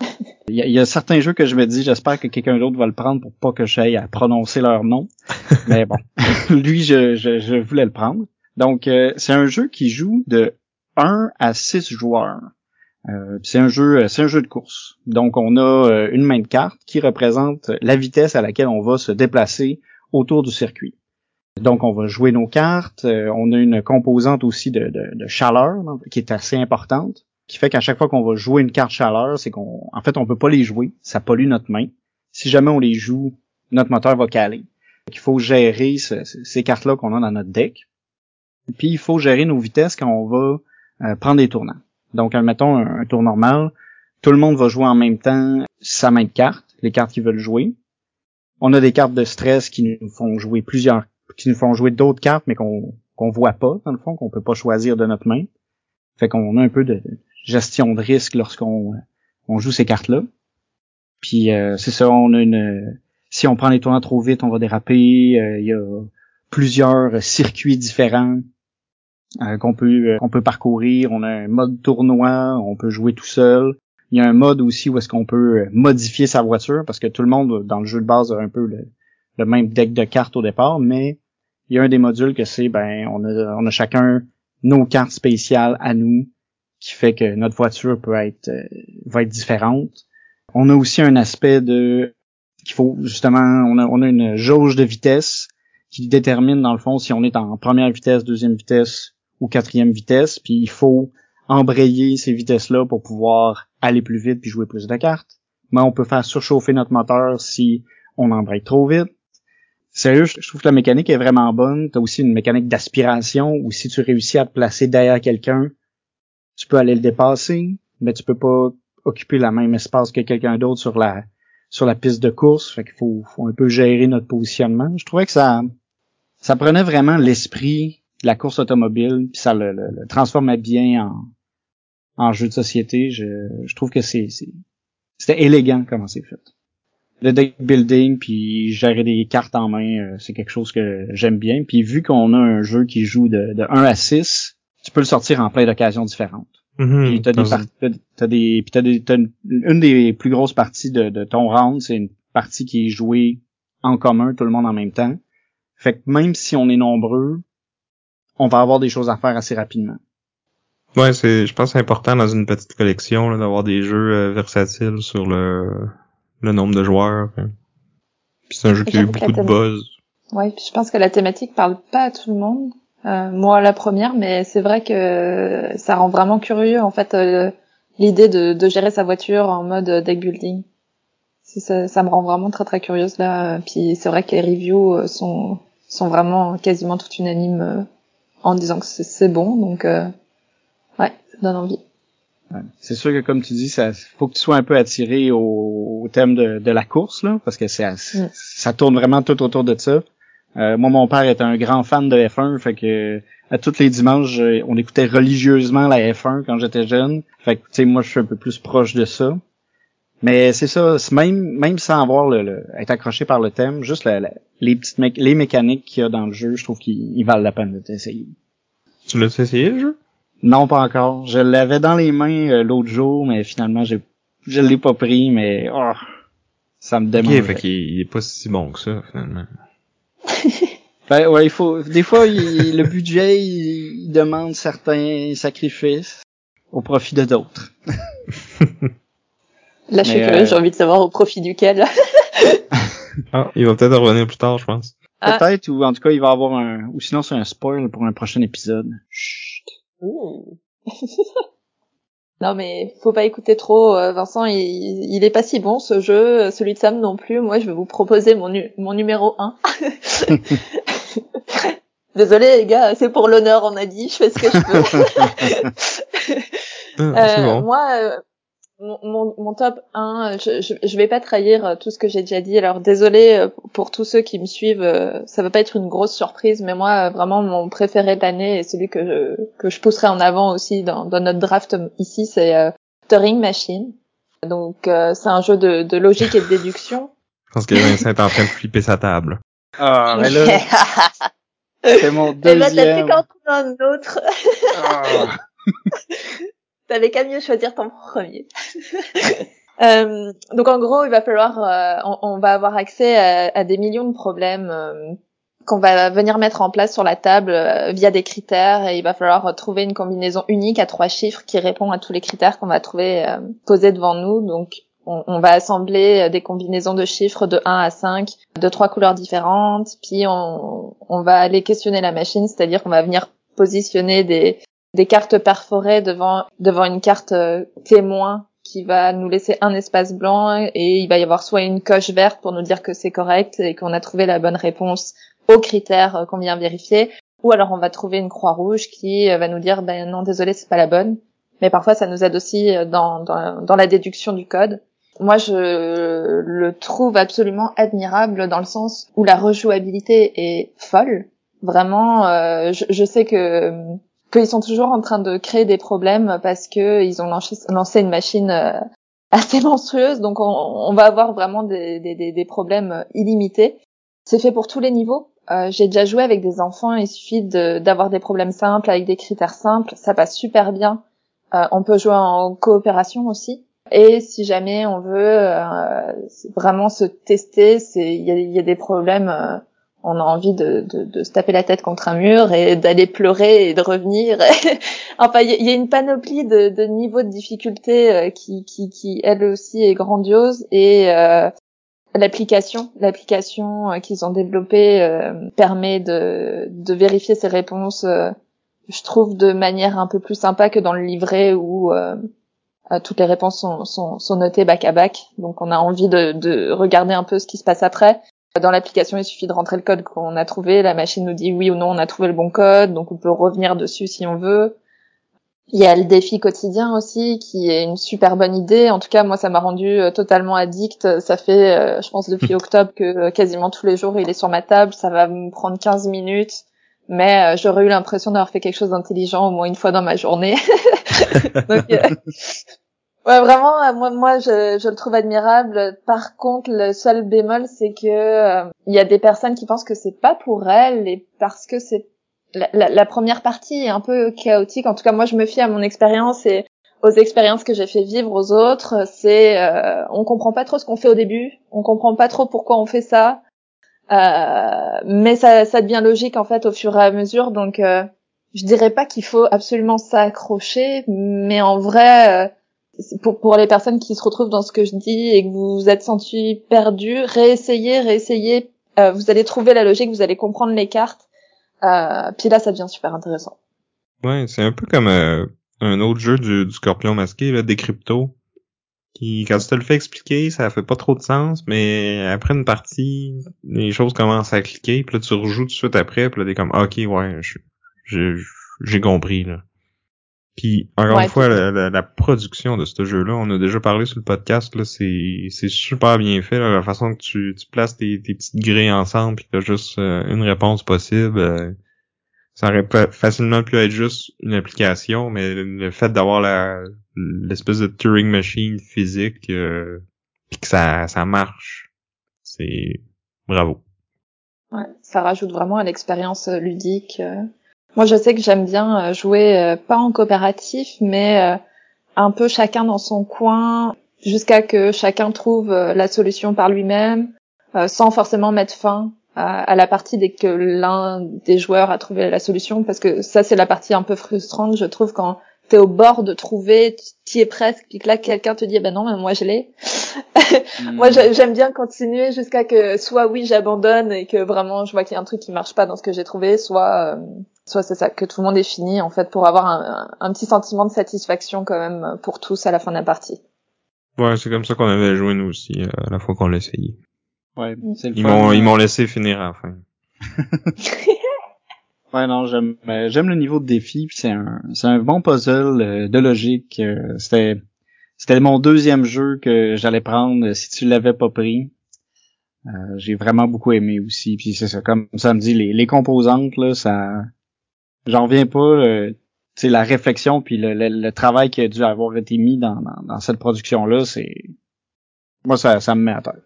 Il y, a, certains jeux que je me dis, j'espère que quelqu'un d'autre va le prendre pour pas que j'aille à prononcer leur nom. Mais bon, lui, je, je, voulais le prendre. Donc, c'est un jeu qui joue de 1 à 6 joueurs. Euh, c'est un jeu, c'est un jeu de course. Donc on a euh, une main de carte qui représente la vitesse à laquelle on va se déplacer autour du circuit. Donc on va jouer nos cartes. Euh, on a une composante aussi de, de, chaleur qui est assez importante, qui fait qu'à chaque fois qu'on va jouer une carte chaleur, c'est qu'on, en fait, on peut pas les jouer. Ça pollue notre main. Si jamais on les joue, notre moteur va caler. il faut gérer ces cartes-là qu'on a dans notre deck. Puis il faut gérer nos vitesses quand on va euh, prendre des tournants. Donc, admettons un, un, tour normal, tout le monde va jouer en même temps sa main de cartes, les cartes qu'ils veulent jouer. On a des cartes de stress qui nous font jouer plusieurs, qui nous font jouer d'autres cartes, mais qu'on qu'on voit pas dans le fond, qu'on peut pas choisir de notre main. Fait qu'on a un peu de gestion de risque lorsqu'on on joue ces cartes-là. Puis euh, c'est ça, on a une. Si on prend les tournants trop vite, on va déraper. Euh, il y a plusieurs circuits différents euh, qu'on peut euh, qu'on peut parcourir. On a un mode tournoi, on peut jouer tout seul. Il y a un mode aussi où est-ce qu'on peut euh, modifier sa voiture parce que tout le monde dans le jeu de base a un peu le, même deck de cartes au départ, mais il y a un des modules que c'est ben on a on a chacun nos cartes spéciales à nous qui fait que notre voiture peut être va être différente. On a aussi un aspect de qu'il faut justement on a on a une jauge de vitesse qui détermine dans le fond si on est en première vitesse, deuxième vitesse ou quatrième vitesse, puis il faut embrayer ces vitesses-là pour pouvoir aller plus vite puis jouer plus de cartes. Mais on peut faire surchauffer notre moteur si on embraye trop vite. Sérieux, je trouve que la mécanique est vraiment bonne. T'as aussi une mécanique d'aspiration où si tu réussis à te placer derrière quelqu'un, tu peux aller le dépasser, mais tu peux pas occuper la même espace que quelqu'un d'autre sur la sur la piste de course. Fait qu'il faut, faut un peu gérer notre positionnement. Je trouvais que ça ça prenait vraiment l'esprit la course automobile, puis ça le, le, transformait bien en, en jeu de société. Je, je trouve que c'est c'était élégant comment c'est fait. Le deck building puis gérer des cartes en main, euh, c'est quelque chose que j'aime bien. Puis vu qu'on a un jeu qui joue de, de 1 à 6, tu peux le sortir en plein d'occasions différentes. Mm-hmm. puis t'as des, des, t'as des, t'as une, des plus grosses parties de, de ton round, c'est une partie qui est jouée en commun, tout le monde en même temps. Fait que même si on est nombreux, on va avoir des choses à faire assez rapidement. Ouais, c'est, je pense que c'est important dans une petite collection d'avoir des jeux euh, versatiles sur le, le nombre de joueurs. Hein. Puis c'est un jeu qui a eu beaucoup de buzz. Ouais, puis je pense que la thématique parle pas à tout le monde. Euh, moi, la première, mais c'est vrai que ça rend vraiment curieux en fait euh, l'idée de, de, gérer sa voiture en mode deck building. Ça, ça, me rend vraiment très très curieuse là. Puis c'est vrai que les reviews sont sont vraiment quasiment toutes unanimes en disant que c'est bon. Donc, euh, ouais, ça donne envie. C'est sûr que comme tu dis, ça faut que tu sois un peu attiré au, thème de, de, la course là, parce que ça, mm. ça tourne vraiment tout autour de ça. Euh, moi, mon père est un grand fan de F1, fait que à tous les dimanches, on écoutait religieusement la F1 quand j'étais jeune. Fait que tu sais, moi, je suis un peu plus proche de ça. Mais c'est ça, même même sans avoir le, être accroché par le thème, juste les petites les mécaniques qu'il y a dans le jeu, je trouve qu'ils valent la peine de t'essayer. Tu l'as essayé le jeu? Non, pas encore. Je l'avais dans les mains euh, l'autre jour, mais finalement j'ai je l'ai pas pris, mais oh, ça me démange. Ok, fait qu'il est pas si bon que ça finalement. ben ouais, il faut des fois le budget il demande certains sacrifices. au profit de d'autres. Là, je suis curieuse, euh, j'ai envie de savoir au profit duquel. Ah, il va peut-être revenir plus tard, je pense. Ah. Peut-être, ou en tout cas, il va y avoir un, ou sinon c'est un spoil pour un prochain épisode. Chut. Ouh. non mais faut pas écouter trop, euh, Vincent. Il, il est pas si bon ce jeu, celui de Sam non plus. Moi, je vais vous proposer mon, nu- mon numéro 1. Désolé les gars, c'est pour l'honneur, on a dit. Je fais ce que je peux. Ah, Euh, bon. Moi, euh, mon, mon, mon top 1, je, je, je vais pas trahir euh, tout ce que j'ai déjà dit. Alors désolé euh, pour tous ceux qui me suivent, euh, ça va pas être une grosse surprise, mais moi euh, vraiment mon préféré de l'année et celui que je, que je pousserai en avant aussi dans, dans notre draft ici, c'est euh, Turing Machine. Donc euh, c'est un jeu de, de logique et de déduction. Je pense que Vincent est en train de flipper sa table. Ah, mais là, c'est mon Eh ben, t'as deuxième. fait qu'en trouver un autre. Ah. T'avais qu'à mieux choisir ton premier. Euh, donc en gros, il va falloir, euh, on, va avoir accès à, à des millions de problèmes euh, qu'on va venir mettre en place sur la table euh, via des critères et il va falloir trouver une combinaison unique à trois chiffres qui répond à tous les critères qu'on va trouver euh, posés devant nous. Donc on, va assembler euh, des combinaisons de chiffres de 1 à 5 de trois couleurs différentes, puis on va aller questionner la machine, c'est-à-dire qu'on va venir positionner des, des cartes perforées devant devant une carte euh, témoin qui va nous laisser un espace blanc et il va y avoir soit une coche verte pour nous dire que c'est correct et qu'on a trouvé la bonne réponse aux critères euh, qu'on vient vérifier ou alors on va trouver une croix rouge qui euh, va nous dire ben non désolé c'est pas la bonne. Mais parfois ça nous aide aussi dans dans, dans la déduction du code. Moi je le trouve absolument admirable dans le sens où la rejouabilité est folle. Vraiment euh, je, je sais que qu'ils sont toujours en train de créer des problèmes parce que ils ont lancé, une machine euh, assez monstrueuse, donc on, va avoir vraiment des, des, des- problèmes illimités. C'est fait pour tous les niveaux. Euh, J'ai déjà joué avec des enfants, il suffit d'avoir des problèmes simples avec des critères simples, ça passe super bien. Euh, on peut jouer en coopération aussi. Et si jamais on veut vraiment se tester, il y a des problèmes. On a envie de, de, de se taper la tête contre un mur et d'aller pleurer et de revenir. enfin, il y, a- une panoplie de, de niveaux de difficulté euh, qui, qui, qui, elle aussi, est grandiose. Et euh, l'application, l'application euh, qu'ils ont développée euh, permet de, de vérifier ces réponses, euh, je trouve, de manière un peu plus sympa que dans le livret où euh, toutes les réponses sont, sont, sont notées back à back. Donc, on a envie de, de regarder un peu ce qui se passe après. Dans l'application, il suffit de rentrer le code qu'on a trouvé. La machine nous dit oui ou non, on a trouvé le bon code, donc on peut revenir dessus si on veut. Il y a le défi quotidien aussi, qui est une super bonne idée. En tout cas, moi, ça m'a rendu euh, totalement addict. Ça fait, euh, je pense, depuis octobre que euh, quasiment tous les jours, il est sur ma table. Ça va me prendre 15 minutes, mais j'aurais eu l'impression d'avoir fait quelque chose d'intelligent au moins une fois dans ma journée. donc, Ouais, vraiment, euh, moi, moi, je, je le trouve admirable. Par contre, le seul bémol, c'est que euh, il y a des personnes qui pensent que c'est pas pour elles et parce que c'est la, la- la première partie est un peu chaotique. En tout cas, moi, je me fie à mon expérience et aux expériences que j'ai fait vivre aux autres. C'est, euh, on comprend pas trop ce qu'on fait au début, on comprend pas trop pourquoi on fait ça, euh, mais ça, ça devient logique en fait au fur et à mesure. Donc, euh, je dirais pas qu'il faut absolument s'accrocher, mais en vrai. Pour, pour les personnes qui se retrouvent dans ce que je dis et que vous vous êtes senti perdu, réessayez, réessayez. Euh, vous allez trouver la logique, vous allez comprendre les cartes. Euh, puis là, ça devient super intéressant. Ouais, c'est un peu comme euh, un autre jeu du, du Scorpion masqué, là, des cryptos. Qui, quand tu te le fais expliquer, ça fait pas trop de sens, mais après une partie, les choses commencent à cliquer, puis là tu rejoues tout de suite après, puis là t'es comme ok ouais, j'ai compris là. Puis encore Ouais, une fois, la, la- la production de ce jeu-là, on a déjà parlé sur le podcast, là, c'est c'est super bien fait, là, la façon que tu, tu places tes, tes petites grilles ensemble, puis que t'as juste euh, une réponse possible. euh, ça aurait facilement pu être juste une application, mais le fait d'avoir la l'espèce de Turing machine physique, euh, puis que ça ça marche, c'est bravo. Ouais, ça rajoute vraiment à l'expérience euh, ludique. Moi, je sais que j'aime bien euh, jouer euh, pas en coopératif, mais euh, un peu chacun dans son coin, jusqu'à que chacun trouve la solution par lui-même, euh, sans forcément mettre fin à, à la partie dès que l'un des joueurs a trouvé la solution, parce que ça, c'est la partie un peu frustrante, je trouve, quand t'es au bord de trouver, tu y es presque, puis que là quelqu'un te dit ben non, mais moi je l'ai. moi Hmm. j'aime bien continuer jusqu'à que soit oui j'abandonne et que vraiment je vois qu'il y a un truc qui marche pas dans ce que j'ai trouvé, soit euh, soit c'est ça que tout le monde est fini en fait pour avoir un, un, un petit sentiment de satisfaction quand même pour tous à la fin de la partie. Ouais, c'est comme ça qu'on avait joué nous aussi, euh, la fois qu'on l'a essayé. Ouais, c'est le Ils m'ont, ils m'ont laissé finir à la fin. Ouais, non, j'aime euh, j'aime le niveau de défi, puis c'est un c'est un bon puzzle euh, de logique. euh, c'était c'était mon deuxième jeu que j'allais prendre si tu l'avais pas pris. Euh, j'ai vraiment beaucoup aimé aussi, puis c'est ça comme ça me dit les, les composantes là, ça j'en reviens pas euh, tu la réflexion puis le, le, le travail qui a dû avoir été mis dans dans, dans cette production là, c'est moi ça ça me met à terre.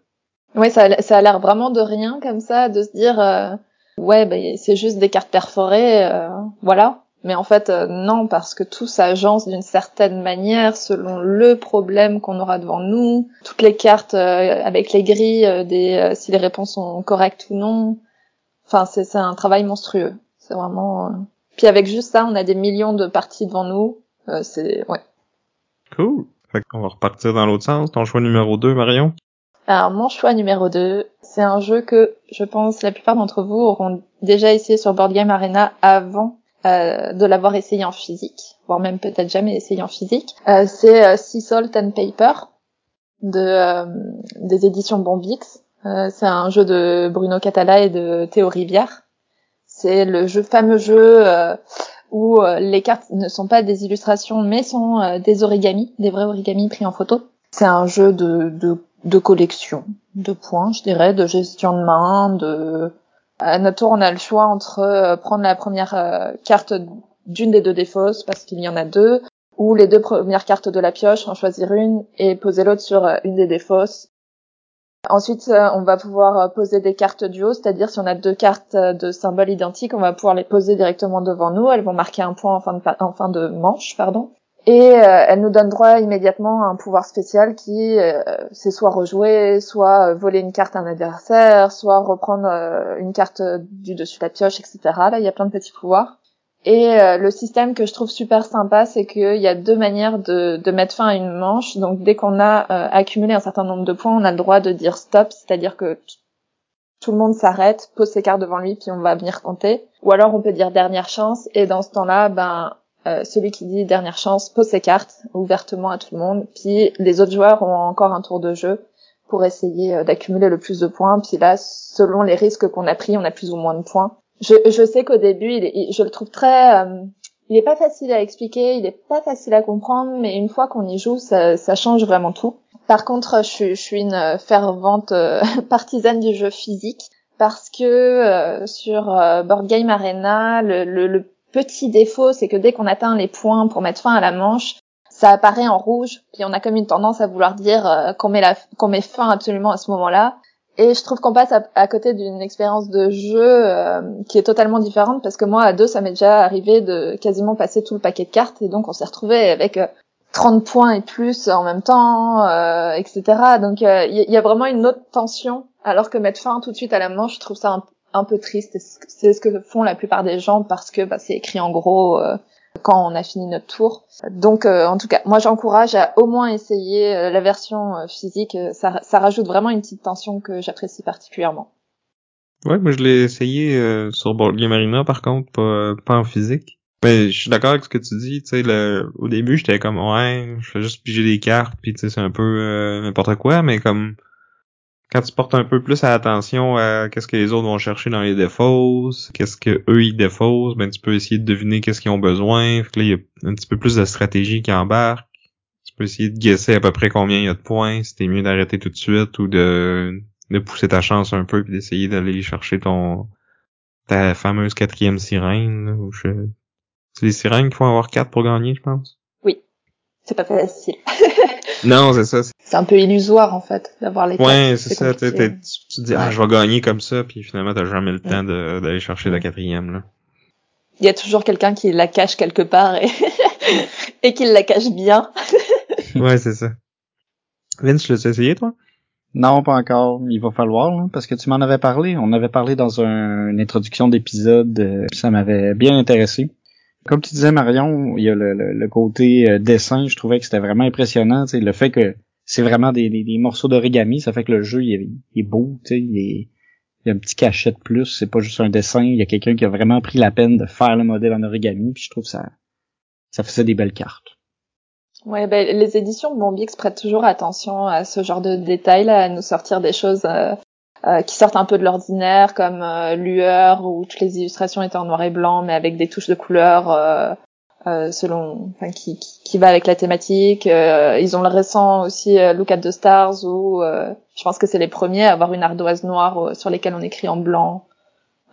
Oui, ça, ça a l'air vraiment de rien comme ça, de se dire euh, ouais, ben c'est juste des cartes perforées, euh, voilà. Mais en fait, euh, non, parce que tout s'agence d'une certaine manière selon le problème qu'on aura devant nous. Toutes les cartes euh, avec les grilles, euh, des, si les réponses sont correctes ou non. Enfin, c'est c'est un travail monstrueux. C'est vraiment. Puis avec juste ça, on a des millions de parties devant nous. Euh, c'est ouais. Cool. Fait qu'on va repartir dans l'autre sens. Ton choix numéro 2, Marion? Alors, mon choix numéro 2, c'est un jeu que je pense la plupart d'entre vous auront déjà essayé sur Board Game Arena avant euh, de l'avoir essayé en physique, voire même peut-être jamais essayé en physique. Euh, c'est euh, Sea Salt and Paper de euh, des éditions Bombix. Euh, c'est un jeu de Bruno Catala et de Théo Rivière. C'est le jeu fameux jeu euh, où euh, les cartes ne sont pas des illustrations mais sont euh, des origamis, des vrais origamis pris en photo. C'est un jeu de, de, collection, de points, je dirais, de gestion de main, de... À notre tour, on a le choix entre prendre la première carte d'une des deux des parce qu'il y en a deux, ou les deux premières cartes de la pioche, en choisir une et poser l'autre sur une des des fausses. Ensuite, euh, on va pouvoir euh, poser des cartes du haut, c'est-à-dire si on a deux cartes euh, de symboles identiques, on va pouvoir les poser directement devant nous. Elles vont marquer un point en fin de, manche, pardon. Et euh, elle nous donne droit immédiatement à un pouvoir spécial qui, c'est soit rejouer, soit voler une carte à un adversaire, soit reprendre une carte du dessus de la pioche, etc. Là, il y a plein de petits pouvoirs. Et euh, le système que je trouve super sympa, c'est qu'il y a deux manières de, de mettre fin à une manche. Donc dès qu'on a euh, accumulé un certain nombre de points, on a le droit de dire stop, c'est-à-dire que tout le monde s'arrête, pose ses cartes devant lui, puis on va venir compter. Ou alors on peut dire dernière chance, et dans ce temps-là, ben euh, celui qui dit dernière chance pose ses cartes ouvertement à tout le monde, puis les autres joueurs ont encore un tour de jeu pour essayer euh, d'accumuler le plus de points. Puis là, selon les risques qu'on a pris, on a plus ou moins de points. Je, je sais qu'au début, il est- je le trouve très, euh, il est pas facile à expliquer, il est pas facile à comprendre, mais une fois qu'on y joue, ça, ça change vraiment tout. Par contre, je, je suis une fervente euh, partisane du jeu physique parce que euh, sur euh, Board Game Arena, le, le- le petit défaut, c'est que dès qu'on atteint les points pour mettre fin à la manche, ça apparaît en rouge, puis on a comme une tendance à vouloir dire euh, qu'on met, la- qu'on met fin absolument à ce moment-là. Et je trouve qu'on passe à, côté d'une expérience de jeu euh, qui est totalement différente parce que moi à deux ça m'est déjà arrivé de quasiment passer tout le paquet de cartes et donc on s'est retrouvé avec euh, 30 points et plus en même temps, euh, etc. Donc il y, y a vraiment une autre tension alors que mettre fin tout de suite à la manche, je trouve ça un, peu triste. C'est ce que font la plupart des gens parce que bah, c'est écrit en gros euh, quand on a fini notre tour. Donc euh, en tout cas, moi j'encourage à au moins essayer euh, la version euh, physique. Ça, ça rajoute vraiment une petite tension que j'apprécie particulièrement. Ouais, moi je l'ai essayé euh, sur Board Game Arena par contre, pas, pas en physique. Mais je suis d'accord avec ce que tu dis, tu sais, le- au début j'étais comme ouais, je fais juste piger des cartes, puis tu sais, c'est un peu euh, n'importe quoi, mais comme quand tu portes un peu plus à attention à qu'est-ce que les autres vont chercher dans les défausses, qu'est-ce que eux ils défaussent, ben tu peux essayer de deviner qu'est-ce qu'ils ont besoin. Fait que là, il y a un petit peu plus de stratégie qui embarque. Tu peux essayer de guesser à peu près combien il y a de points, t'es mieux d'arrêter tout de suite ou de, de pousser ta chance un peu puis d'essayer d'aller chercher ton ta fameuse quatrième sirène. là, C'est les sirènes qui vont avoir quatre pour gagner, je pense. C'est pas facile. Non, c'est ça. c'est- un peu illusoire en fait d'avoir les Ouais, c'est ça. t'es- compliqué. t'es- Tu, tu te dis, ah, je vais gagner comme ça, puis finalement, t'as jamais le temps de- d'aller chercher la quatrième, là. Il y a toujours quelqu'un qui la cache quelque part et, et qui la cache bien. ouais, c'est ça. Vince, tu l'as essayé, toi? Non, pas encore. Il va falloir, là, parce que tu m'en avais parlé. On avait parlé dans un- une introduction d'épisode. euh, ça m'avait bien intéressé. Comme tu disais Marion, il y a le, le, côté euh, dessin, je trouvais que c'était vraiment impressionnant, le fait que c'est vraiment des, des, morceaux d'origami, ça fait que le jeu il est, il est beau, il, est, il y a un petit cachet de plus, c'est pas juste un dessin, il y a quelqu'un qui a vraiment pris la peine de faire le modèle en origami, puis je trouve ça ça faisait des belles cartes. Ouais, ben, les éditions Bombix prêtent toujours attention à ce genre de détails, à nous sortir des choses euh, euh, qui sortent un peu de l'ordinaire, comme euh, Lueur, où toutes les illustrations étaient en noir et blanc, mais avec des touches de couleur euh, selon, enfin, qui, qui, qui, va avec la thématique. ils ont le récent aussi Look at the Stars, où je pense que c'est les premiers à avoir une ardoise noire sur lesquelles on écrit en blanc.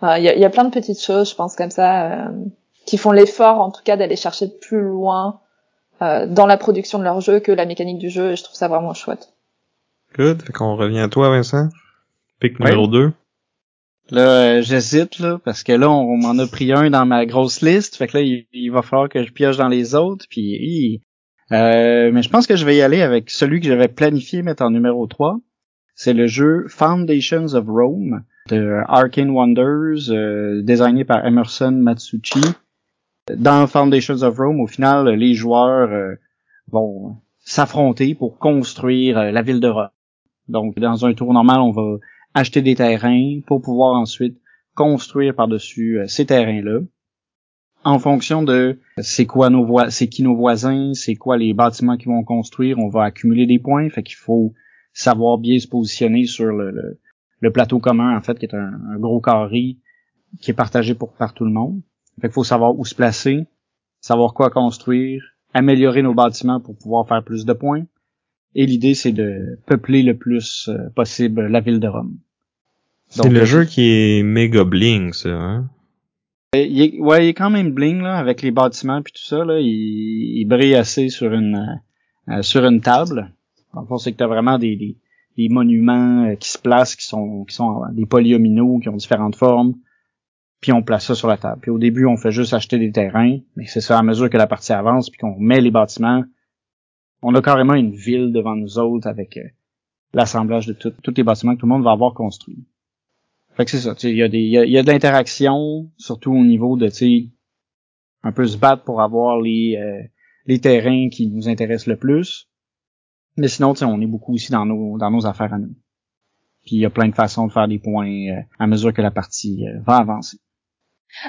Il y, a, y, a, plein de petites choses, je pense, comme ça, qui font l'effort, en tout cas, d'aller chercher plus loin dans la production de leur jeu que la mécanique du jeu, et je trouve ça vraiment chouette. Good. Fait qu'on revient à toi, Vincent. Pic numéro 2. Là, euh, j'hésite, là, parce que là, on, m'en a pris un dans ma grosse liste. Fait que là, il, va falloir que je pioche dans les autres. Puis, euh, mais je pense que je vais y aller avec celui que j'avais planifié mettre en numéro 3. C'est le jeu Foundations of Rome de Arcane Wonders, euh, designé par Emerson Matsuchi. Dans Foundations of Rome, au final, les joueurs euh, vont s'affronter pour construire la ville de Rome. Donc, dans un tour normal, on va acheter des terrains pour pouvoir ensuite construire par-dessus euh, ces terrains-là. En fonction de c'est quoi nos voisins, c'est qui nos voisins, c'est quoi les bâtiments qu'ils vont construire, on va accumuler des points. Fait qu'il faut savoir bien se positionner sur le, le, plateau commun, en fait, qui est un, gros carré qui est partagé pour par tout le monde. Fait qu'il faut savoir où se placer, savoir quoi construire, améliorer nos bâtiments pour pouvoir faire plus de points. Et l'idée, c'est de peupler le plus euh, possible la ville de Rome. C'est le euh, jeu qui est méga bling, ça, hein? Euh, il est, ouais, il est quand même bling, là, avec les bâtiments puis tout ça, là. Il, il brille assez sur une, sur une table. En fait, c'est que t'as vraiment des, des, des, monuments qui se placent, qui sont, qui sont des polyomino, qui ont différentes formes. Puis on place ça sur la table. Puis au début, on fait juste acheter des terrains. Mais c'est ça, à mesure que la partie avance, puis qu'on met les bâtiments, on a carrément une ville devant nous autres avec euh, l'assemblage de tous les bâtiments que tout le monde va avoir construit. Fait que c'est ça, il y a des il y a, de l'interaction, surtout au niveau de tu un peu se battre pour avoir les euh, les terrains qui nous intéressent le plus. Mais sinon, on est beaucoup aussi dans nos dans nos affaires à nous. Puis il y a plein de façons de faire des points euh, à mesure que la partie va avancer.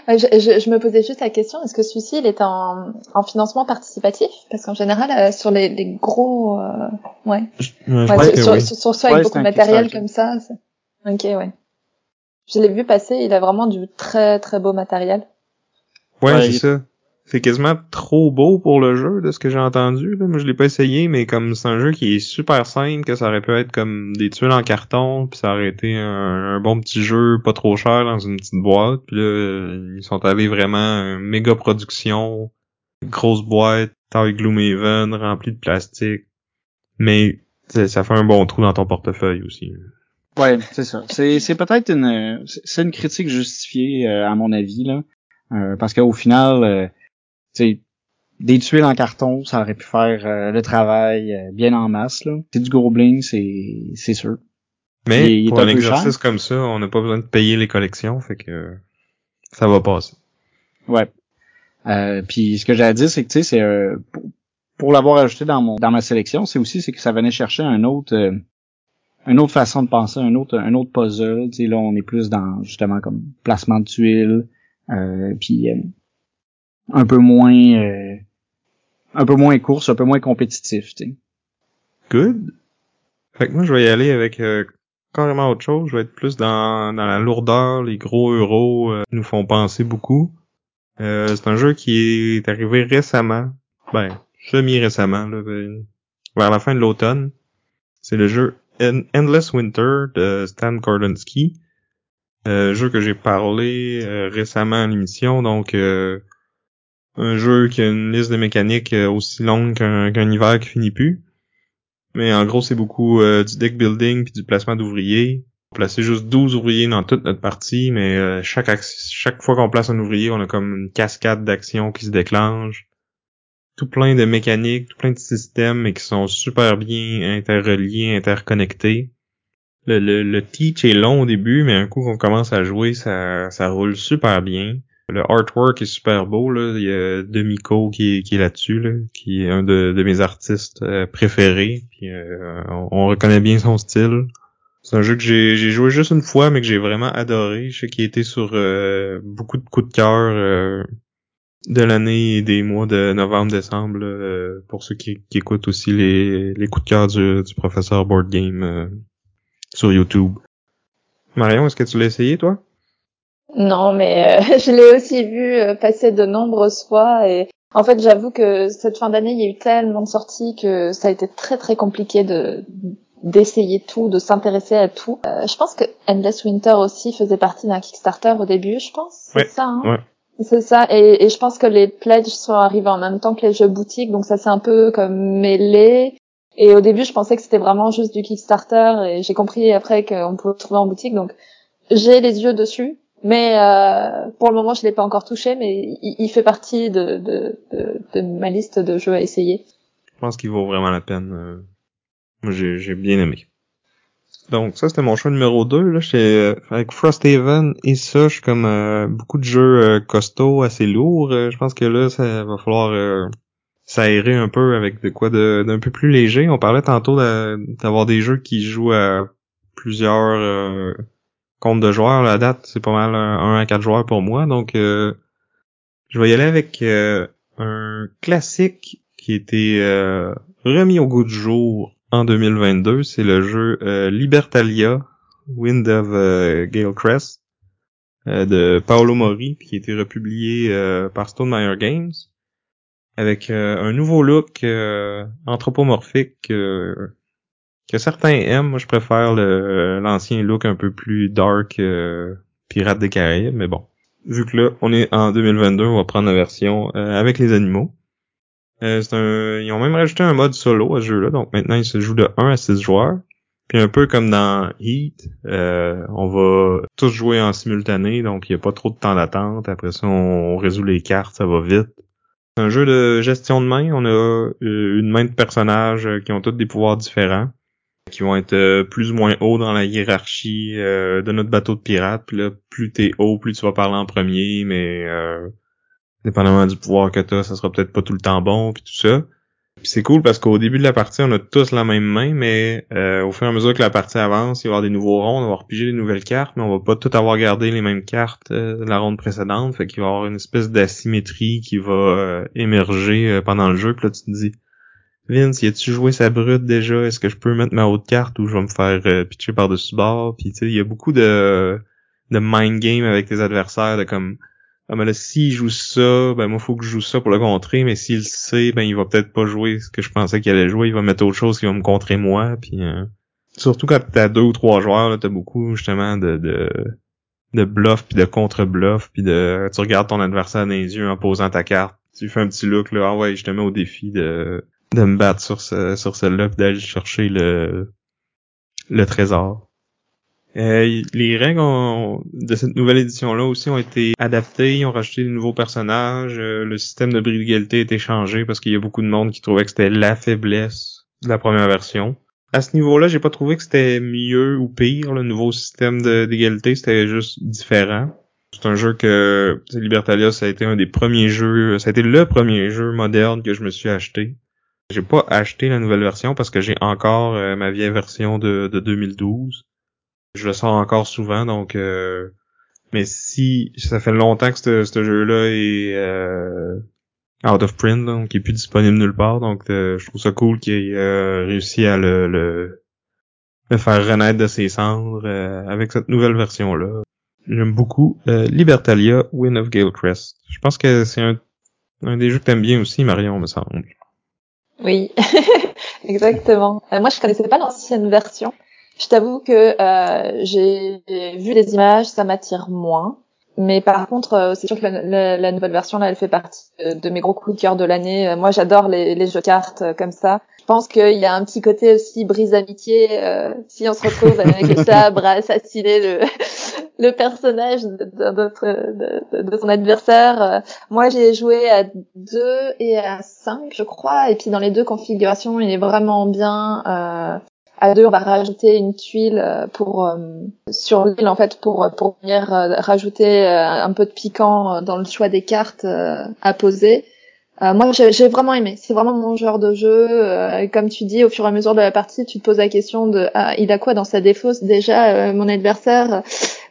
Euh, je, je, je, me posais juste la question, est-ce que celui-ci il est en, en financement participatif? Parce qu'en général, euh, sur les, les gros, euh, ouais, ouais, sur, sur, sur, avec beaucoup de matériel comme ça. Ok, ouais. Je l'ai vu passer, il a vraiment du très très beau matériel. Ouais, c'est ça c'est quasiment trop beau pour le jeu de ce que j'ai entendu. Là. Moi, je l'ai pas essayé, mais comme c'est un jeu qui est super simple, que ça aurait pu être comme des tuiles en carton, puis ça aurait été un, bon petit jeu pas trop cher dans une petite boîte. Puis là, ils sont allés vraiment méga production, grosse boîte, taille Gloomhaven, remplie de plastique. Mais ça fait un bon trou dans ton portefeuille aussi. Ouais, c'est ça. C'est, c'est peut-être une c'est une critique justifiée euh, à mon avis là, euh, parce qu'au final euh, sais, des tuiles en carton, ça aurait pu faire euh, le travail euh, bien en masse. Là. C'est du gros bling, c'est c'est sûr. Mais pour un, exercice comme ça, on n'a pas besoin de payer les collections, fait que ça va passer. Ouais. Euh, puis ce que j'ai à dire, c'est que tu sais, c'est euh, pour, l'avoir ajouté dans mon dans ma sélection, c'est aussi c'est que ça venait chercher un autre une autre façon de penser, un autre un autre puzzle. Tu sais, là, on est plus dans justement comme placement de tuiles, puis un peu moins euh, un peu moins course, un peu moins compétitif, tu Good. Fait que moi je vais y aller avec euh, carrément autre chose, je vais être plus dans, dans la lourdeur, les gros euros euh, nous font penser beaucoup. c'est un jeu qui est arrivé récemment, ben semi-récemment, là, vers la fin de l'automne. C'est le jeu Endless Winter de Stan Gordonsky. jeu que j'ai parlé récemment à l'émission, donc un jeu qui a une liste de mécaniques euh, aussi longue qu'un hiver qui finit plus. Mais en gros, c'est beaucoup euh, du deck building puis du placement d'ouvriers. On placer juste 12 ouvriers dans toute notre partie, mais euh, chaque chaque fois qu'on place un ouvrier, on a comme une cascade d'actions qui se déclenche. Tout plein de mécaniques, tout plein de systèmes, mais qui sont super bien interreliés, interconnectés. Le, le, le teach est long au début, mais un coup qu'on commence à jouer, ça, ça roule super bien. Le artwork est super beau, là. Il y a Demiko qui qui est là-dessus, là, qui est un de, de mes artistes euh, préférés. Puis, euh, on, reconnaît bien son style. C'est un jeu que j'ai, joué juste une fois, mais que j'ai vraiment adoré. Je sais qu'il été sur euh, beaucoup de coups de cœur de l'année et des mois de novembre-décembre, pour ceux qui, qui, écoutent aussi les, les coups de cœur du, du professeur Board Game sur YouTube. Marion, est-ce que tu l'as essayé, toi? Non, mais euh, je l'ai aussi vu euh, passer de nombreuses fois et en fait, j'avoue que cette fin d'année, il y a eu tellement de sorties que ça a été très très compliqué de d'essayer tout, de s'intéresser à tout. Euh, je pense que Endless Winter aussi faisait partie d'un Kickstarter au début, je pense. C'est ça, hein? ouais. C'est ça, et, et, je pense que les pledges sont arrivés en même temps que les jeux boutiques, donc ça s'est un peu comme mêlé. Et au début, je pensais que c'était vraiment juste du Kickstarter, et j'ai compris après qu'on pouvait le trouver en boutique, donc j'ai les yeux dessus. Mais euh, pour le moment, je l'ai pas encore touché, mais il, fait partie de, de, de, ma liste de jeux à essayer. Je pense qu'il vaut vraiment la peine. Euh, moi, j'ai bien aimé. Donc ça, c'était mon choix numéro 2. Là, euh, avec Frosthaven et ça, je suis comme euh, beaucoup de jeux euh, costauds, assez lourds. je pense que là, ça va falloir s'aérer un peu avec de quoi d'un peu plus léger. On parlait tantôt d'avoir des jeux qui jouent à plusieurs compte de joueurs, la date, c'est pas mal 1 à 4 joueurs pour moi. Donc, euh, je vais y aller avec euh, un classique qui euh, remis au goût du jour en 2022. C'est le jeu Libertalia, Wind of Gale Crest, de Paolo Mori, qui a été republié par Stonemaier Games, avec un nouveau look anthropomorphique que certains aiment. Moi, je préfère l'ancien look un peu plus dark euh, Pirate des Caraïbes, mais bon. Vu que là, on est en 2022, on va prendre la version euh, avec les animaux. Euh, un... Ils ont même rajouté un mode solo à ce jeu-là, donc maintenant il se joue de 1 à 6 joueurs. Puis un peu comme dans Heat, on va tous jouer en simultané, donc il n'y a pas trop de temps d'attente. Après ça, on résout les cartes, ça va vite. C'est un jeu de gestion de main. On a une main de personnages qui ont tous des pouvoirs différents qui vont être euh, plus ou moins hauts dans la hiérarchie euh, de notre bateau de pirate. Puis là, plus t'es haut, plus tu vas parler en premier, mais euh, dépendamment du pouvoir que t'as, ça sera peut-être pas tout le temps bon, puis tout ça. Puis c'est cool parce qu'au début de la partie, on a tous la même main, mais au fur et à mesure que la partie avance, il va y avoir des nouveaux ronds, on va repiger des nouvelles cartes, mais on va pas tout avoir gardé les mêmes cartes de la ronde précédente. Fait qu'il va y avoir une espèce d'asymétrie qui va émerger pendant le jeu. Puis là, tu te dis Vince, y a-tu joué sa brute déjà? Est-ce que je peux mettre ma haute carte ou je vais me faire euh, pitcher par-dessus bord? Puis tu sais, il y a beaucoup de, de mind game avec tes adversaires, de comme Ah mais là, s'il joue ça, ben moi faut que je joue ça pour le contrer, mais s'il sait, ben il va peut-être pas jouer ce que je pensais qu'il allait jouer, il va mettre autre chose qui va me contrer moi. Puis euh, surtout quand t'as deux ou trois joueurs, là, t'as beaucoup justement de, de de bluff puis de contre-bluff puis de tu regardes ton adversaire dans les yeux en posant ta carte tu fais un petit look là ah ouais je te mets au défi de de me battre sur ce, sur celle-là d'aller chercher le le trésor. Euh, les règles de cette nouvelle édition-là aussi ont été adaptées, ils ont rajouté de nouveaux personnages, euh, le système de bris d'égalité a été changé parce qu'il y a beaucoup de monde qui trouvait que c'était la faiblesse de la première version. À ce niveau-là, j'ai pas trouvé que c'était mieux ou pire, le nouveau système d'égalité, c'était juste différent. C'est un jeu que Libertalia, ça a été un des premiers jeux, ça a été le premier jeu moderne que je me suis acheté. J'ai pas acheté la nouvelle version parce que j'ai encore euh, ma vieille version de, de 2012. Je le sors encore souvent, donc euh, mais si ça fait longtemps que ce jeu-là est euh, out of print, donc il est plus disponible nulle part, donc je trouve ça cool qu'il ait réussi à le, le, le, faire renaître de ses cendres avec cette nouvelle version-là. J'aime beaucoup Libertalia, Win of Gale Crest. Je pense que c'est un, un des jeux que t'aimes bien aussi, Marion, me semble. Oui, exactement. Euh, moi, je connaissais pas l'ancienne version. Je t'avoue que euh, j'ai vu les images, ça m'attire moins. Mais par contre, euh, c'est sûr que la, la, nouvelle version, là, elle fait partie de, mes gros coups de cœur de l'année. Euh, moi, j'adore les, les, jeux de cartes comme ça. Je pense qu'il y a un petit côté aussi brise amitié. si on se retrouve avec le sabre à assassiner le, le personnage de, de, de, son adversaire. Euh, moi, j'ai joué à 2 et à 5, je crois, et puis dans les deux configurations, il est vraiment bien. Euh, à deux, on va rajouter une tuile euh, pour sur l'île en fait pour pour venir rajouter un peu de piquant dans le choix des cartes à poser. Euh, moi, j'ai vraiment aimé. C'est vraiment mon genre de jeu. Euh, comme tu dis, au fur et à mesure de la partie, tu te poses la question de ah, il a quoi dans sa défausse? Déjà euh, mon adversaire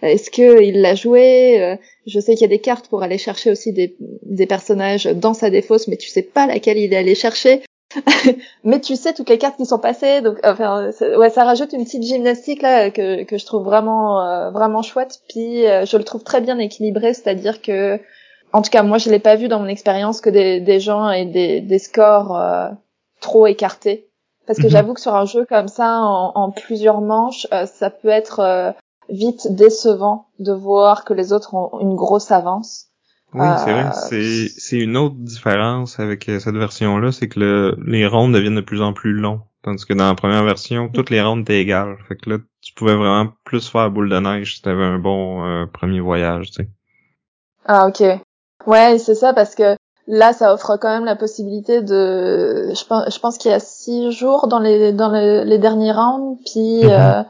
Est-ce que il l'a joué? Je sais qu'il y a des cartes pour aller chercher aussi des, des personnages dans sa défausse, mais tu sais pas laquelle il est allé chercher. mais tu sais toutes les cartes qui sont passées, donc enfin ouais, ça rajoute une petite gymnastique là que que je trouve vraiment vraiment chouette. Puis je le trouve très bien équilibré, c'est-à-dire que en tout cas, moi, je l'ai pas vu dans mon expérience que des, des gens aient des, des scores euh, trop écartés. Parce que mhm. j'avoue que sur un jeu comme ça, en, en plusieurs manches, euh, ça peut être euh, vite décevant de voir que les autres ont une grosse avance. Oui, c'est vrai. C'est, c'est une autre différence avec cette version-là, c'est que le, les rondes deviennent de plus en plus longs. Tandis que dans la première version, toutes les rondes étaient égales. Fait que là, tu pouvais vraiment plus faire boule de neige si t'avais un bon premier voyage, tu sais. Ah, ok. Ouais, c'est ça parce que là, ça offre quand même la possibilité de. Je pense, je pense qu'il y a six jours dans les dans les, derniers rounds, puis mhm. euh,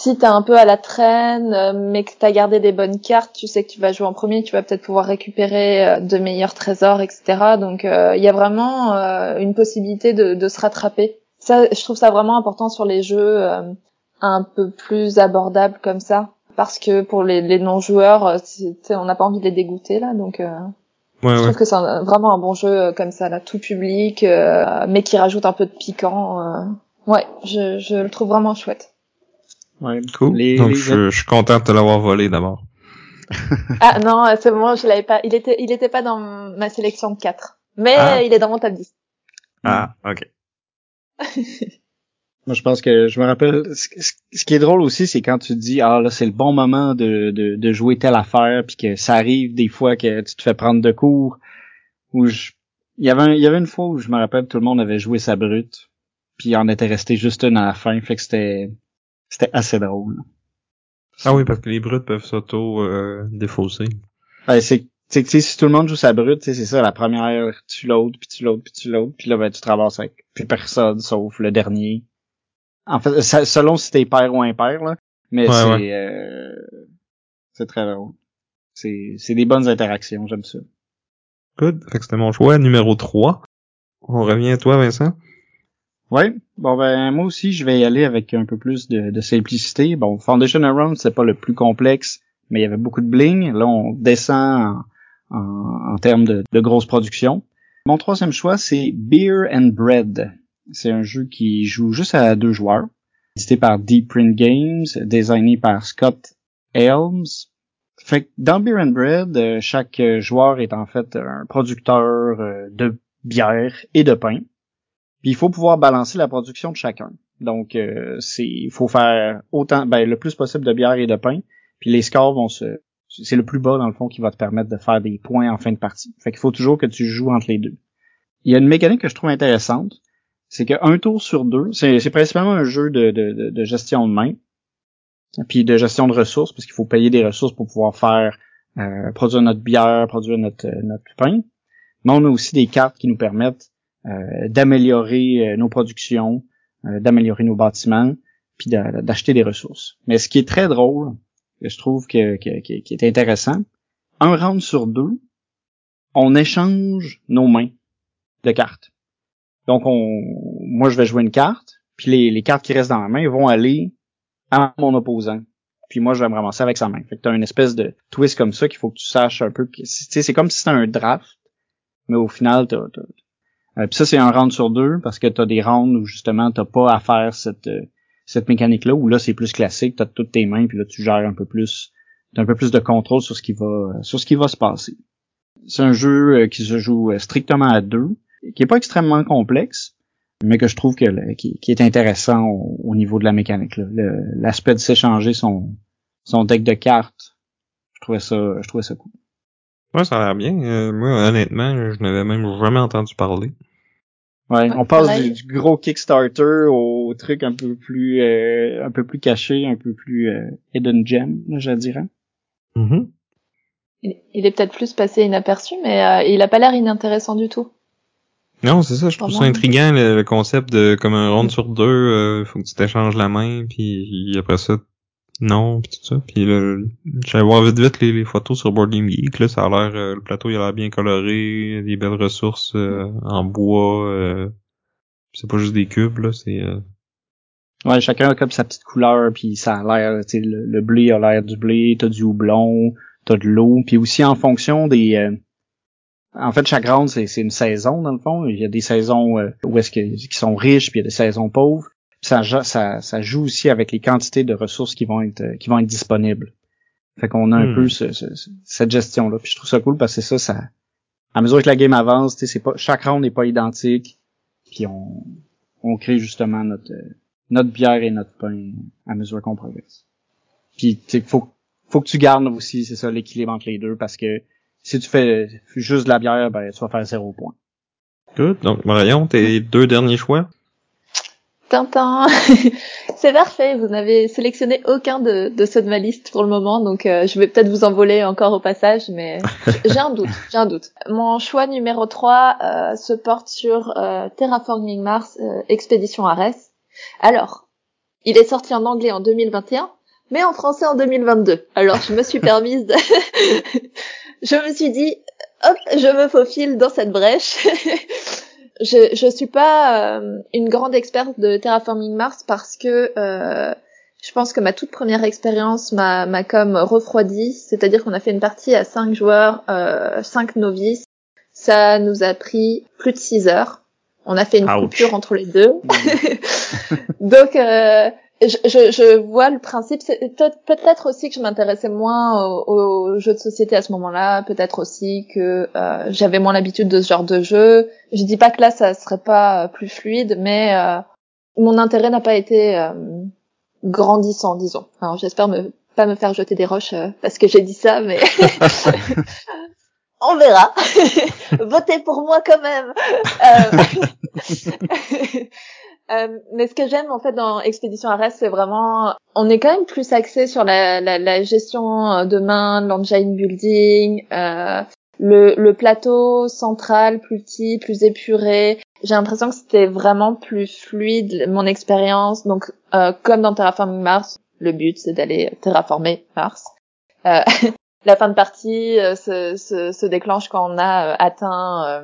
si t'es un peu à la traîne, euh, mais que t'as gardé des bonnes cartes, tu sais que tu vas jouer en premier, tu vas peut-être pouvoir récupérer euh, de meilleurs trésors, etc. Donc il y a vraiment une possibilité de, de se rattraper. Ça, je trouve ça vraiment important sur les jeux un peu plus abordables comme ça parce que pour les, les non-joueurs, euh, on n'a pas envie de les dégoûter là, donc euh, ouais, je trouve que c'est vraiment un bon jeu euh, comme ça, là, tout public, mais qui rajoute un peu de piquant. ouais, je, je le trouve vraiment chouette. Ouais, cool. donc je, je, suis content de te l'avoir volé d'abord. ah non, c'est bon, je l'avais pas. Il était, il était pas dans ma sélection de 4. Mais ah. il est dans mon top 10. Ah, ok. Moi, je pense que je me rappelle. Ce qui est drôle aussi, c'est quand tu te dis ah là c'est le bon moment de, de, de, jouer telle affaire, puis que ça arrive des fois que tu te fais prendre de cours. Où je, il y avait il y avait une fois où je me rappelle tout le monde avait joué sa brute, puis il en était resté juste une à la fin, fait que c'était c'était assez drôle. Ah oui, parce que les brutes peuvent s'auto euh, défausser. Ouais, c'est tu sais, si tout le monde joue sa brute, c'est ça, la première, tu l'autres, puis tu l'autres, puis tu l'autres, puis là, ben, tu te ramasses avec plus personne, sauf le dernier. En fait, selon si t'es père ou impair, là. Mais c'est euh, c'est très drôle. C'est c'est des bonnes interactions, j'aime ça. Good. Fait que c'était mon choix numéro 3. On revient à toi, Vincent. Ouais. Bon ben moi aussi je vais y aller avec un peu plus de, de simplicité. Bon, Foundation Around c'est pas le plus complexe, mais il y avait beaucoup de bling. Là on descend en, en, en termes de, de grosse production. Mon troisième choix c'est Beer and Bread. C'est un jeu qui joue juste à deux joueurs, édité par Deep Print Games, designé par Scott Helms. Fait que dans Beer and Bread, euh, chaque joueur est en fait un producteur euh, de bière et de pain. Puis il faut pouvoir balancer la production de chacun. Donc euh, il faut faire autant ben le plus possible de bière et de pain. Puis les scores vont se c'est le plus bas dans le fond qui va te permettre de faire des points en fin de partie. Fait qu'il faut toujours que tu joues entre les deux. Il y a une mécanique que je trouve intéressante c'est qu'un tour sur deux, c'est principalement un jeu de, de, gestion de main, puis de gestion de ressources, parce qu'il faut payer des ressources pour pouvoir faire euh, produire notre bière, produire notre, euh, notre pain. Mais on a aussi des cartes qui nous permettent d'améliorer nos productions, d'améliorer nos bâtiments, puis d'acheter des ressources. Mais ce qui est très drôle, que je trouve que, que, qui est intéressant, un round sur deux, on échange nos mains de cartes. Donc, on, moi, je vais jouer une carte, puis les, les cartes qui restent dans ma main vont aller à mon opposant. Puis moi, je vais me ramasser avec sa main. Fait que t'as une espèce de twist comme ça qu'il faut que tu saches un peu. Tu c'est comme si c'était un draft, mais au final, t'as... Euh, puis ça, c'est un round sur deux, parce que t'as des rounds où justement t'as pas à faire cette euh, cette mécanique-là, où là, c'est plus classique, t'as toutes tes mains, puis là, tu gères un peu plus, un peu plus de contrôle sur ce qui va sur ce qui va se passer. C'est un jeu euh, qui se joue strictement à deux qui est pas extrêmement complexe, mais que je trouve que qui, est intéressant au, niveau de la mécanique. L'aspect de s'échanger son son deck de cartes, je trouvais ça je trouvais ça cool. Ouais, ça a l'air bien. Euh, moi, honnêtement, je n'avais même jamais entendu parler. Ouais, on passe du, gros Kickstarter au truc un peu plus euh, un peu plus caché, un peu plus euh, hidden gem, je dirais. Mm-hmm. Il, est peut-être plus passé inaperçu, mais il a pas l'air inintéressant du tout. Non, c'est ça, je trouve ça intriguant le, concept de comme un round sur deux, euh, faut que tu t'échanges la main, puis après ça, non, pis tout ça. Puis là, j'allais voir vite vite les, photos sur Board Game Geek, là, ça a l'air, euh, le plateau il a l'air bien coloré, des belles ressources euh, en bois, c'est pas juste des cubes, là, c'est... Ouais, chacun a comme sa petite couleur, puis ça a l'air, tu le, le, blé a l'air du blé, t'as du houblon, t'as de l'eau, puis aussi en fonction des en fait, chaque round, c'est une saison, dans le fond. Il y a des saisons euh, où est-ce qui sont riches, puis il y a des saisons pauvres. Ça, ça, ça joue aussi avec les quantités de ressources qui vont être qui vont être disponibles. Fait qu'on a un hmm. peu cette gestion-là. Puis je trouve ça cool parce que ça, ça. À mesure que la game avance, c'est pas. Chaque round n'est pas identique. Puis on, on crée justement notre notre bière et notre pain à mesure qu'on progresse. Puis il faut, faut que tu gardes aussi, c'est ça, l'équilibre entre les deux, parce que si tu fais juste de la bière, ben, tu vas faire zéro point. Good. Donc, Marion, tes deux derniers choix? Tintin. C'est parfait. Vous n'avez sélectionné aucun de, de ceux de ma liste pour le moment, donc euh, je vais peut-être vous envoler encore au passage, mais j'ai un doute. J'ai un doute. Mon choix numéro 3 euh, se porte sur euh, Terraforming Mars Expédition Ares. Alors, il est sorti en anglais en 2021, mais en français en 2022. Alors, je me suis permise de je me suis dit, hop, je me faufile dans cette brèche. Je je suis pas euh, une grande experte de terraforming Mars parce que euh, je pense que ma toute première expérience m'a m'a comme refroidi, c'est-à-dire qu'on a fait une partie à cinq joueurs, euh, cinq novices. Ça nous a pris plus de six heures. On a fait une coupure entre les deux. Donc euh, je, je, vois le principe. Peut-être aussi que je m'intéressais moins aux, jeux de société à ce moment-là. Peut-être aussi que euh, j'avais moins l'habitude de ce genre de jeu. Je dis pas que là ça serait pas plus fluide, mais euh, mon intérêt n'a pas été euh, grandissant, disons. Alors j'espère me pas me faire jeter des roches parce que j'ai dit ça, mais on verra. Votez pour moi quand même. Euh, mais ce que j'aime en fait dans Expédition Arès, c'est vraiment, on est quand même plus axé sur la, la, la gestion euh, de main, l'engine building, euh, le, le, plateau central plus petit, plus épuré. J'ai l'impression que c'était vraiment plus fluide mon expérience. Donc, euh, comme dans Terraforming Mars, le but c'est d'aller terraformer Mars. Euh, la fin de partie se, se, se, déclenche quand on a atteint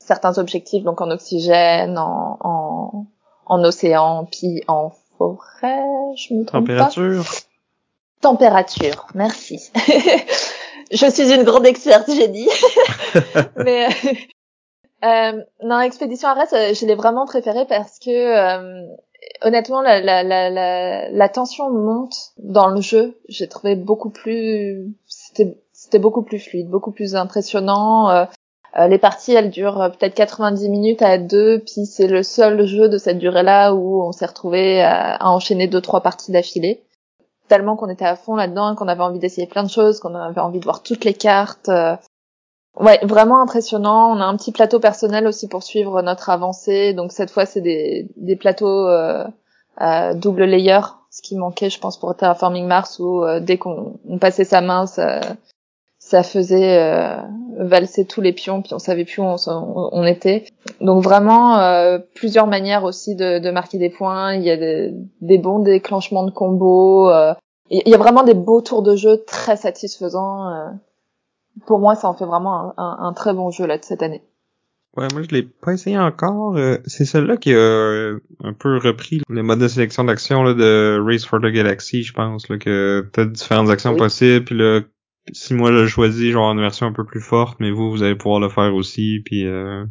certains objectifs, donc en oxygène, en, en en océan, puis en forêt, je me trompe Température. pas. Température. merci. je suis une grande experte, j'ai dit. Mais euh, non, Expédition Arès, euh, je l'ai vraiment préféré parce que euh, honnêtement, la, la, la, la, tension monte dans le jeu. J'ai trouvé beaucoup plus, c'était c'était beaucoup plus fluide, beaucoup plus impressionnant. Euh, les parties, elles durent euh, peut-être 90 minutes à deux, puis c'est le seul jeu de cette durée-là où on s'est retrouvé à, enchaîner deux trois parties d'affilée. Tellement qu'on était à fond là-dedans, qu'on avait envie d'essayer plein de choses, qu'on avait envie de voir toutes les cartes. Euh. Ouais, vraiment impressionnant. On a un petit plateau personnel aussi pour suivre notre avancée. Donc cette fois, c'est des, des plateaux euh, double layer, ce qui manquait, je pense, pour Terraforming Mars, où dès qu'on passait sa main, ça, ça faisait euh, valser tous les pions, puis on savait plus où on, était. Donc vraiment euh, plusieurs manières aussi de, de, marquer des points. Il y a des, des bons déclenchements de combos. Euh, il y a vraiment des beaux tours de jeu très satisfaisants. Euh. Pour moi, ça en fait vraiment un, un, très bon jeu là de cette année. Ouais, moi je l'ai pas essayé encore. c'est celle-là qui a un peu repris le mode de sélection d'action de Race for the Galaxy, je pense, là, que t'as différentes actions possibles, puis là si moi je choisis genre une version un peu plus forte, mais vous, vous allez pouvoir le faire aussi, puis euh...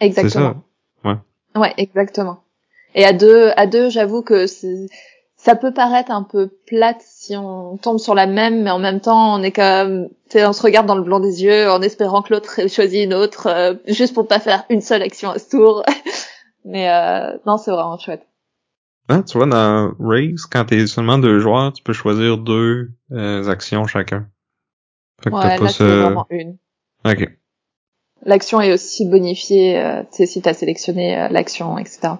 Exactement. Ça. Ouais. Ouais, exactement. Et à deux, à deux, j'avoue que ça peut paraître un peu plate si on tombe sur la même, mais en même temps, on est comme, on se regarde dans le blanc des yeux en espérant que l'autre choisit une autre, euh, juste pour pas faire une seule action à ce tour. mais euh, non, c'est vraiment chouette. Ah, tu vois, dans Race, quand t'es seulement deux joueurs, tu peux choisir deux euh, actions chacun. Fait que ouais, là, c'est vraiment une. Ok. L'action est aussi bonifiée, euh, tu sais, si t'as sélectionné euh, l'action, etc.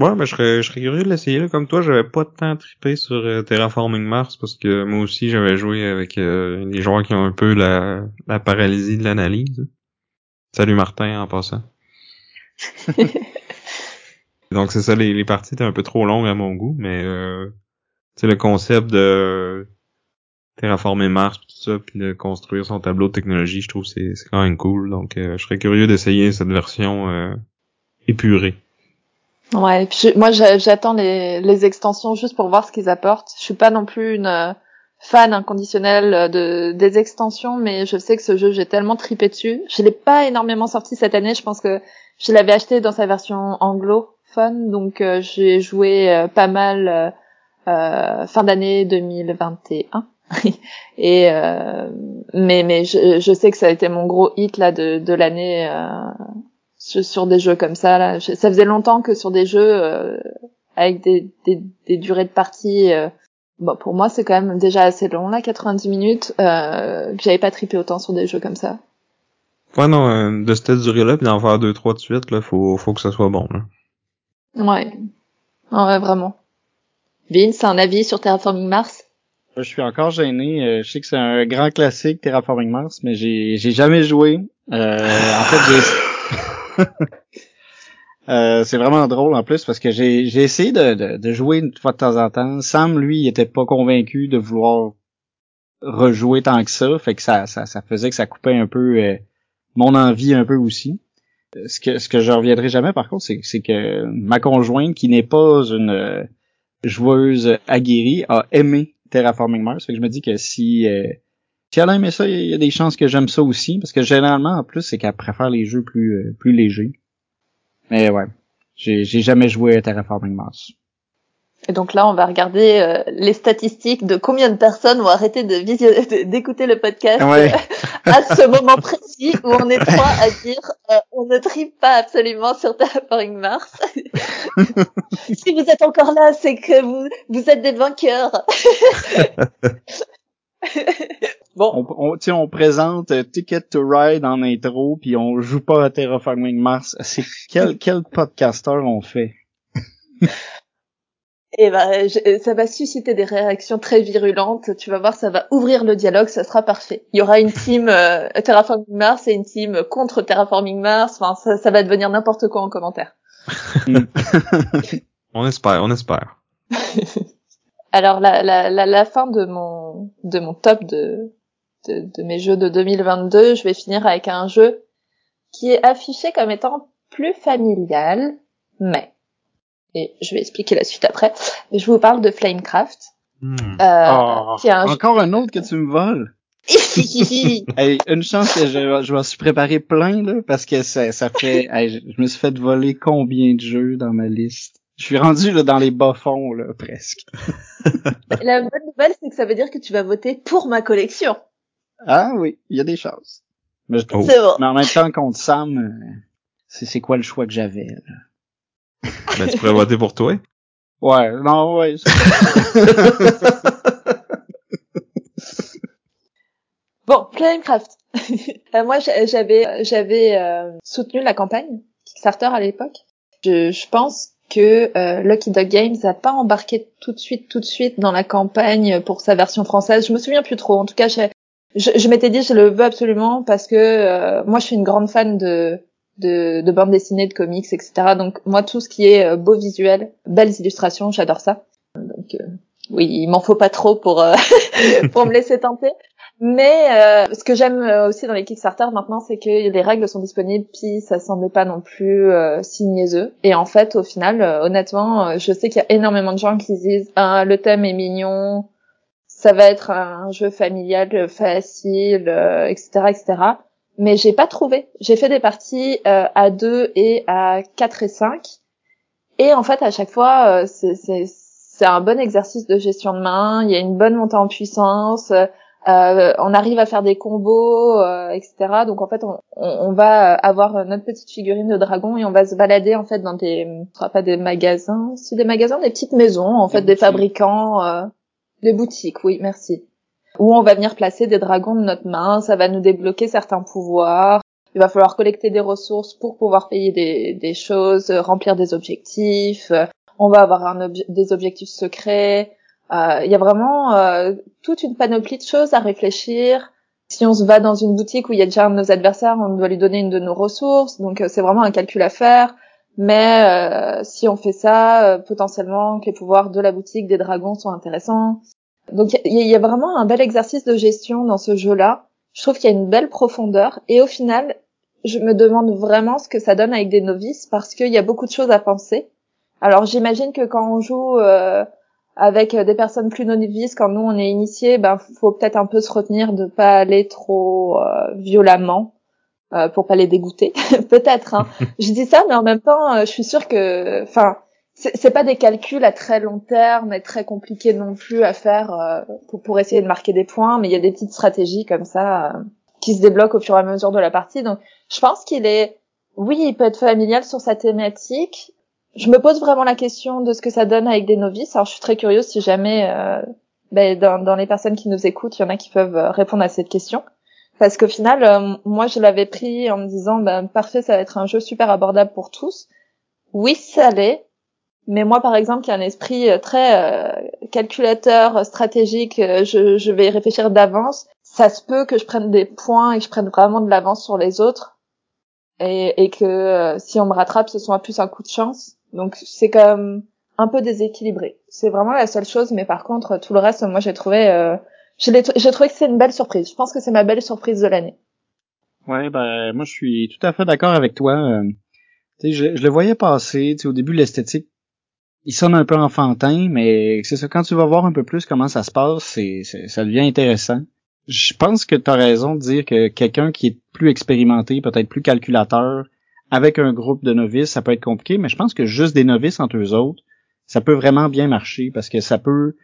Ouais, mais je serais, je serais curieux de l'essayer. Comme toi, j'avais pas tant trippé sur euh, Terraforming Mars parce que moi aussi, j'avais joué avec des joueurs qui ont un peu la, la paralysie de l'analyse. Salut Martin, en passant. Donc c'est ça, les, les parties étaient un peu trop longues à mon goût, mais euh, tu le concept de terraformer Mars tout ça, puis de construire son tableau de technologie, je trouve c'est c'est quand même cool. Donc euh, je serais curieux d'essayer cette version euh, épurée. Ouais, puis moi j'attends les, les extensions juste pour voir ce qu'ils apportent. Je suis pas non plus une euh, fan inconditionnelle de des extensions, mais je sais que ce jeu j'ai tellement tripé dessus. Je l'ai pas énormément sorti cette année. Je pense que je l'avais acheté dans sa version anglophone, donc euh, j'ai joué euh, pas mal euh, fin d'année 2021. Et mais mais je, je, sais que ça a été mon gros hit là de de l'année sur des jeux comme ça là. ça faisait longtemps que sur des jeux avec des, des, des durées de partie bon pour moi c'est quand même déjà assez long là 90 minutes euh, que j'avais pas trippé autant sur des jeux comme ça ouais non euh, de cette durée là puis d'en faire deux trois de suite là faut faut que ça soit bon là ouais. Ouais vraiment. Vince un avis sur Terraforming Mars? Je suis encore gêné. Euh, je sais que c'est un grand classique Terraforming Mars mais j'ai j'ai jamais joué. Euh, en fait j'ai Euh, c'est vraiment drôle en plus parce que j'ai, j'ai essayé de, de, de, jouer une fois de temps en temps. Sam, lui, il était pas convaincu de vouloir rejouer tant que ça, fait que ça, ça, ça faisait que ça coupait un peu euh, mon envie un peu aussi. Euh, ce que ce que je reviendrai jamais par contre, c'est, c'est que ma conjointe, qui n'est pas une euh, joueuse aguerrie, a aimé Terraforming Mars. Fait que je me dis que si si elle a aimé ça, il y a des chances que j'aime ça aussi, parce que généralement en plus, c'est qu'elle préfère les jeux plus plus légers. Mais ouais, j'ai jamais joué à Terraforming Mars. Et donc là, on va regarder euh, les statistiques de combien de personnes ont arrêté de d'écouter le podcast ouais. à ce moment précis où on est trois à dire euh, on ne tripe pas absolument sur Terraforming Mars. si vous êtes encore là, c'est que vous vous êtes des vainqueurs. Bon. On, on, on présente euh, Ticket to Ride en intro, puis on joue pas à Terraforming Mars. C'est quel, quel podcaster on fait? Et ben, ça va susciter des réactions très virulentes. Tu vas voir, ça va ouvrir le dialogue, ça sera parfait. Il y aura une team euh, Terraforming Mars et une team contre Terraforming Mars. Enfin, ça, ça va devenir n'importe quoi en commentaire. on espère, on espère. Alors la, la, la, la, fin de mon de mon top de de, mes jeux de 2022, je vais finir avec un jeu qui est affiché comme étant plus familial, mais et je vais expliquer la suite après. Je vous parle de Flamecraft. Hmm. Euh, oh, encore un autre que tu me voles? hey, une chance que je, je m'en suis préparé plein là, parce que ça, ça fait, je, me suis fait voler combien de jeux dans ma liste? Je suis rendu là, dans les bas fonds là, presque. La bonne nouvelle, c'est que ça veut dire que tu vas voter pour ma collection. Ah oui, il y a des choses. Mais, je... oh. mais en même temps, contre Sam, euh, c'est quoi le choix que j'avais? Ben, tu pourrais voter pour toi? Ouais, non, ouais. bon, Flamecraft. Euh, moi, j'avais j'avais euh, soutenu la campagne Kickstarter à l'époque. Je, je pense que euh, Lucky Dog Games a pas embarqué tout de suite, tout de suite dans la campagne pour sa version française. Je me souviens plus trop. En tout cas, je, je m'étais dit je le veux absolument parce que euh, moi je suis une grande fan de de, de bande dessinée, de comics, etc. Donc moi tout ce qui est euh, beau visuel, belles illustrations, j'adore ça. Donc euh, oui, il m'en faut pas trop pour pour me laisser tenter. Mais ce que j'aime aussi dans les Kickstarter maintenant, c'est que les règles sont disponibles, puis ça semblait pas non plus si niaiseux. Et en fait, au final, honnêtement, je sais qu'il y a énormément de gens qui disent ah, le thème est mignon, ça va être un jeu familial facile, etc., euh, etc. Mais j'ai pas trouvé. J'ai fait des parties euh, à 2 et à 4 et 5. Et en fait, à chaque fois, euh, c'est un bon exercice de gestion de main. Il y a une bonne montée en puissance. on arrive à faire des combos, etc. Donc en fait, on, on, va avoir notre petite figurine de dragon et on va se balader en fait dans des, pas des magasins, si des magasins, des petites maisons, en fait, des fabricants. Les boutiques, oui, merci. Où on va venir placer des dragons de notre main, ça va nous débloquer certains pouvoirs. Il va falloir collecter des ressources pour pouvoir payer des, des choses, remplir des objectifs. On va avoir un des objectifs secrets. Euh, il y a vraiment euh, toute une panoplie de choses à réfléchir. si on se va dans une boutique où il y a déjà un de nos adversaires, on doit lui donner une de nos ressources. Donc euh, c'est vraiment un calcul à faire. Mais euh, si on fait ça, euh, potentiellement que les pouvoirs de la boutique des dragons sont intéressants. Donc il y, y, a vraiment un bel exercice de gestion dans ce jeu-là. Je trouve qu'il y a une belle profondeur et au final, je me demande vraiment ce que ça donne avec des novices parce qu'il y a beaucoup de choses à penser. Alors j'imagine que quand on joue euh, avec des personnes plus novices, quand nous on est initiés, ben faut peut-être un peu se retenir de pas aller trop euh, violemment euh, pour pas les dégoûter. peut-être. Hein. je dis ça, mais en même temps, euh, je suis sûre que, enfin, c'est pas des calculs à très long terme mais très compliqués non plus à faire euh, pour, pour essayer de marquer des points, mais il y a des petites stratégies comme ça qui se débloquent au fur et à mesure de la partie. Donc, je pense qu'il est, oui, il peut être familial sur sa thématique. Je me pose vraiment la question de ce que ça donne avec des novices. Alors, je suis très curieuse si jamais, euh, ben, dans, dans, les personnes qui nous écoutent, il y en a qui peuvent euh, répondre à cette question. Parce qu'au final, euh, moi, je l'avais pris en me disant, ben, parfait, ça va être un jeu super abordable pour tous. Oui, ça l'est. Mais moi, par exemple, qui ai un esprit très euh, calculateur, stratégique, je, je vais réfléchir d'avance ça se peut que je prenne des points et que je prenne vraiment de l'avance sur les autres et, et que euh, si on me rattrape, ce soit plus un coup de chance. Donc c'est même un peu déséquilibré. C'est vraiment la seule chose, mais par contre tout le reste, moi j'ai trouvé, euh, j'ai trouvé que c'est une belle surprise. Je pense que c'est ma belle surprise de l'année. Ouais, ben moi je suis tout à fait d'accord avec toi. Euh, je, je le voyais passer. Au début l'esthétique, il sonne un peu enfantin, mais c'est ça. Quand tu vas voir un peu plus comment ça se passe, c'est ça devient intéressant je pense que tu as raison de dire que quelqu'un qui est plus expérimenté, peut-être plus calculateur, avec un groupe de novices, ça peut être compliqué, mais je pense que juste des novices entre eux autres, ça peut vraiment bien marcher parce que ça peut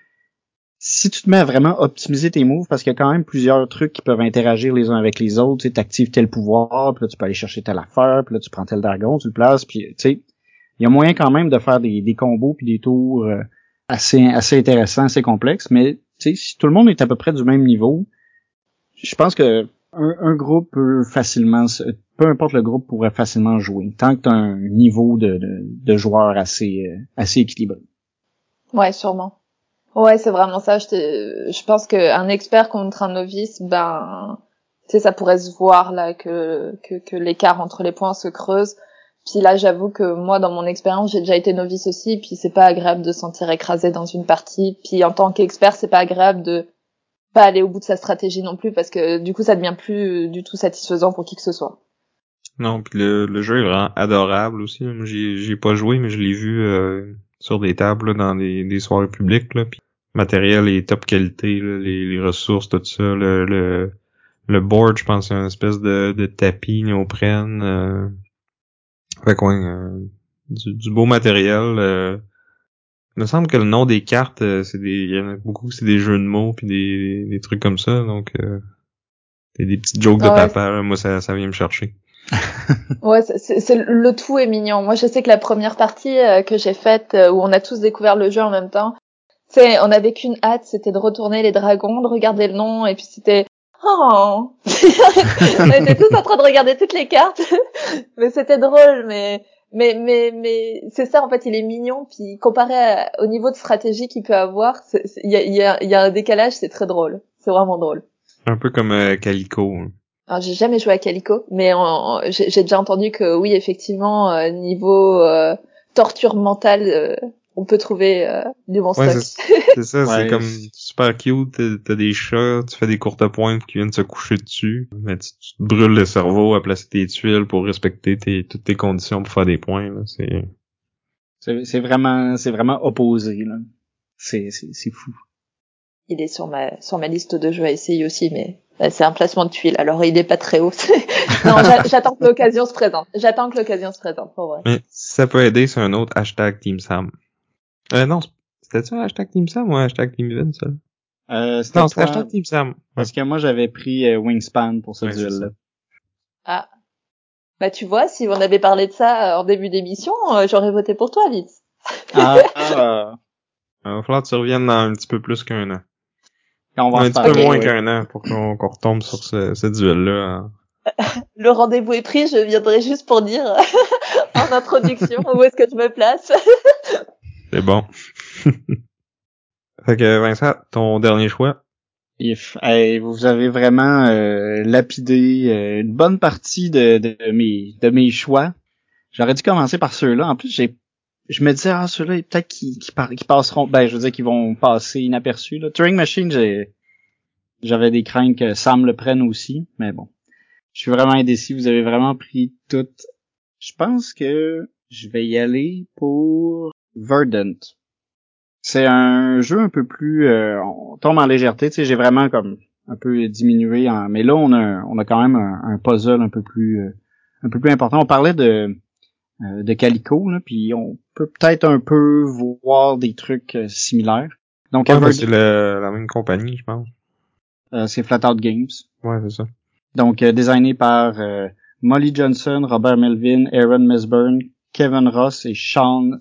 si tu te mets à vraiment optimiser tes moves, parce qu'il y a quand même plusieurs trucs qui peuvent interagir les uns avec les autres, tu actives tel pouvoir, puis là tu peux aller chercher telle affaire, puis là tu prends tel dragon, tu le places, puis tu sais, il y a moyen quand même de faire des, combos puis des tours euh, assez assez intéressants, assez complexes, mais si tout le monde est à peu près du même niveau, je pense que un, groupe peut facilement, peu importe le groupe, pourrait facilement jouer, tant que tu as un niveau de, de, de joueur assez, euh, assez équilibré. Ouais, sûrement. Ouais, c'est vraiment ça. Je, je pense qu'un expert contre un novice, ben, tu sais, ça pourrait se voir là que, que, que l'écart entre les points se creuse. Puis là, j'avoue que moi, dans mon expérience, j'ai déjà été novice aussi, puis c'est pas agréable de se sentir écrasé dans une partie. Puis en tant qu'expert, c'est pas agréable de pas aller au bout de sa stratégie non plus parce que du coup ça devient plus du tout satisfaisant pour qui que ce soit. Non, puis le, jeu est vraiment adorable aussi. J'ai pas joué mais je l'ai vu euh, sur des tables dans des, des soirées publiques là. Puis matériel est top qualité, les, ressources tout ça, le le, le board je pense c'est une espèce de, de tapis néoprène. Euh, fait quoi, euh, du, du, beau matériel. Euh, il me semble que le nom des cartes, euh, c'est des, il y en a beaucoup, c'est des jeux de mots puis des, des trucs comme ça, donc euh, des, des petites jokes de papa. moi, ça, ça vient me chercher. ouais, c'est le tout est mignon. Moi, je sais que la première partie euh, que j'ai faite, euh, où on a tous découvert le jeu en même temps, c'est, on avait qu'une hâte, c'était de retourner les dragons, de regarder le nom, et puis c'était oh, on était tous en train de regarder toutes les cartes, mais c'était drôle, mais mais mais mais c'est ça en fait il est mignon puis comparé au niveau de stratégie qu'il peut avoir il y a, y, a, y a un décalage c'est très drôle. C'est vraiment drôle. Un peu comme euh, Calico hein. alors j'ai jamais joué à Calico mais j'ai déjà entendu que oui effectivement euh, niveau euh, torture mentale euh, on peut trouver euh, du bon stock. C'est ça, c'est comme super cute, t'as des chats, tu fais des courtes pointes qui viennent se coucher dessus, mais tu, te brûles le cerveau à placer tes tuiles pour respecter tes, toutes tes conditions pour faire des points. C'est c'est vraiment c'est vraiment opposé là. C'est c'est fou. Il est sur ma sur ma liste de jeux à essayer aussi, mais bah, c'est un placement de tuiles, alors il est pas très haut. non, j'attends que l'occasion se présente. J'attends que l'occasion se présente, pour vrai. Mais ça peut aider, c'est un autre hashtag Team Sam. Euh, non, c'était ça, hashtag Team Sam ou hashtag Team Vin, ça? Euh, c'était hashtag Team Sam. Parce que moi, j'avais pris euh, Wingspan pour ce duel-là. Ah. Bah, tu vois, si on avait parlé de ça euh, en début d'émission, euh, j'aurais voté pour toi, Vince. ah, ah. Il va falloir que tu reviennes dans un petit peu plus qu'un an. On va un petit peu moins qu'un an pour qu'on retombe sur ce, ce duel-là. Hein. Le rendez-vous est pris, je viendrai juste pour dire en introduction où est-ce que je me place. C'est bon. fait que Vincent, ton dernier choix? If, hey, vous avez vraiment euh, lapidé euh, une bonne partie de, de, mes de mes choix. J'aurais dû commencer par ceux-là. En plus, j'ai je me disais ah ceux-là peut-être qu'ils qui, passeront ben je veux dire qu'ils vont passer inaperçus là. Turing Machine, j'ai j'avais des craintes que Sam le prenne aussi, mais bon. Je suis vraiment indécis, vous avez vraiment pris tout. Je pense que je vais y aller pour Verdant. C'est un jeu un peu plus euh, on tombe en légèreté, tu sais, j'ai vraiment comme un peu diminué en mais là on a on a quand même un, puzzle un peu plus euh, un peu plus important. On parlait de euh, de Calico là, puis on peut peut-être un peu voir des trucs similaires. Donc ouais, c'est la même compagnie, je pense. c'est Flatout Games. Ouais, c'est ça. Donc designé par Molly Johnson, Robert Melvin, Aaron Mesburn, Kevin Ross et Sean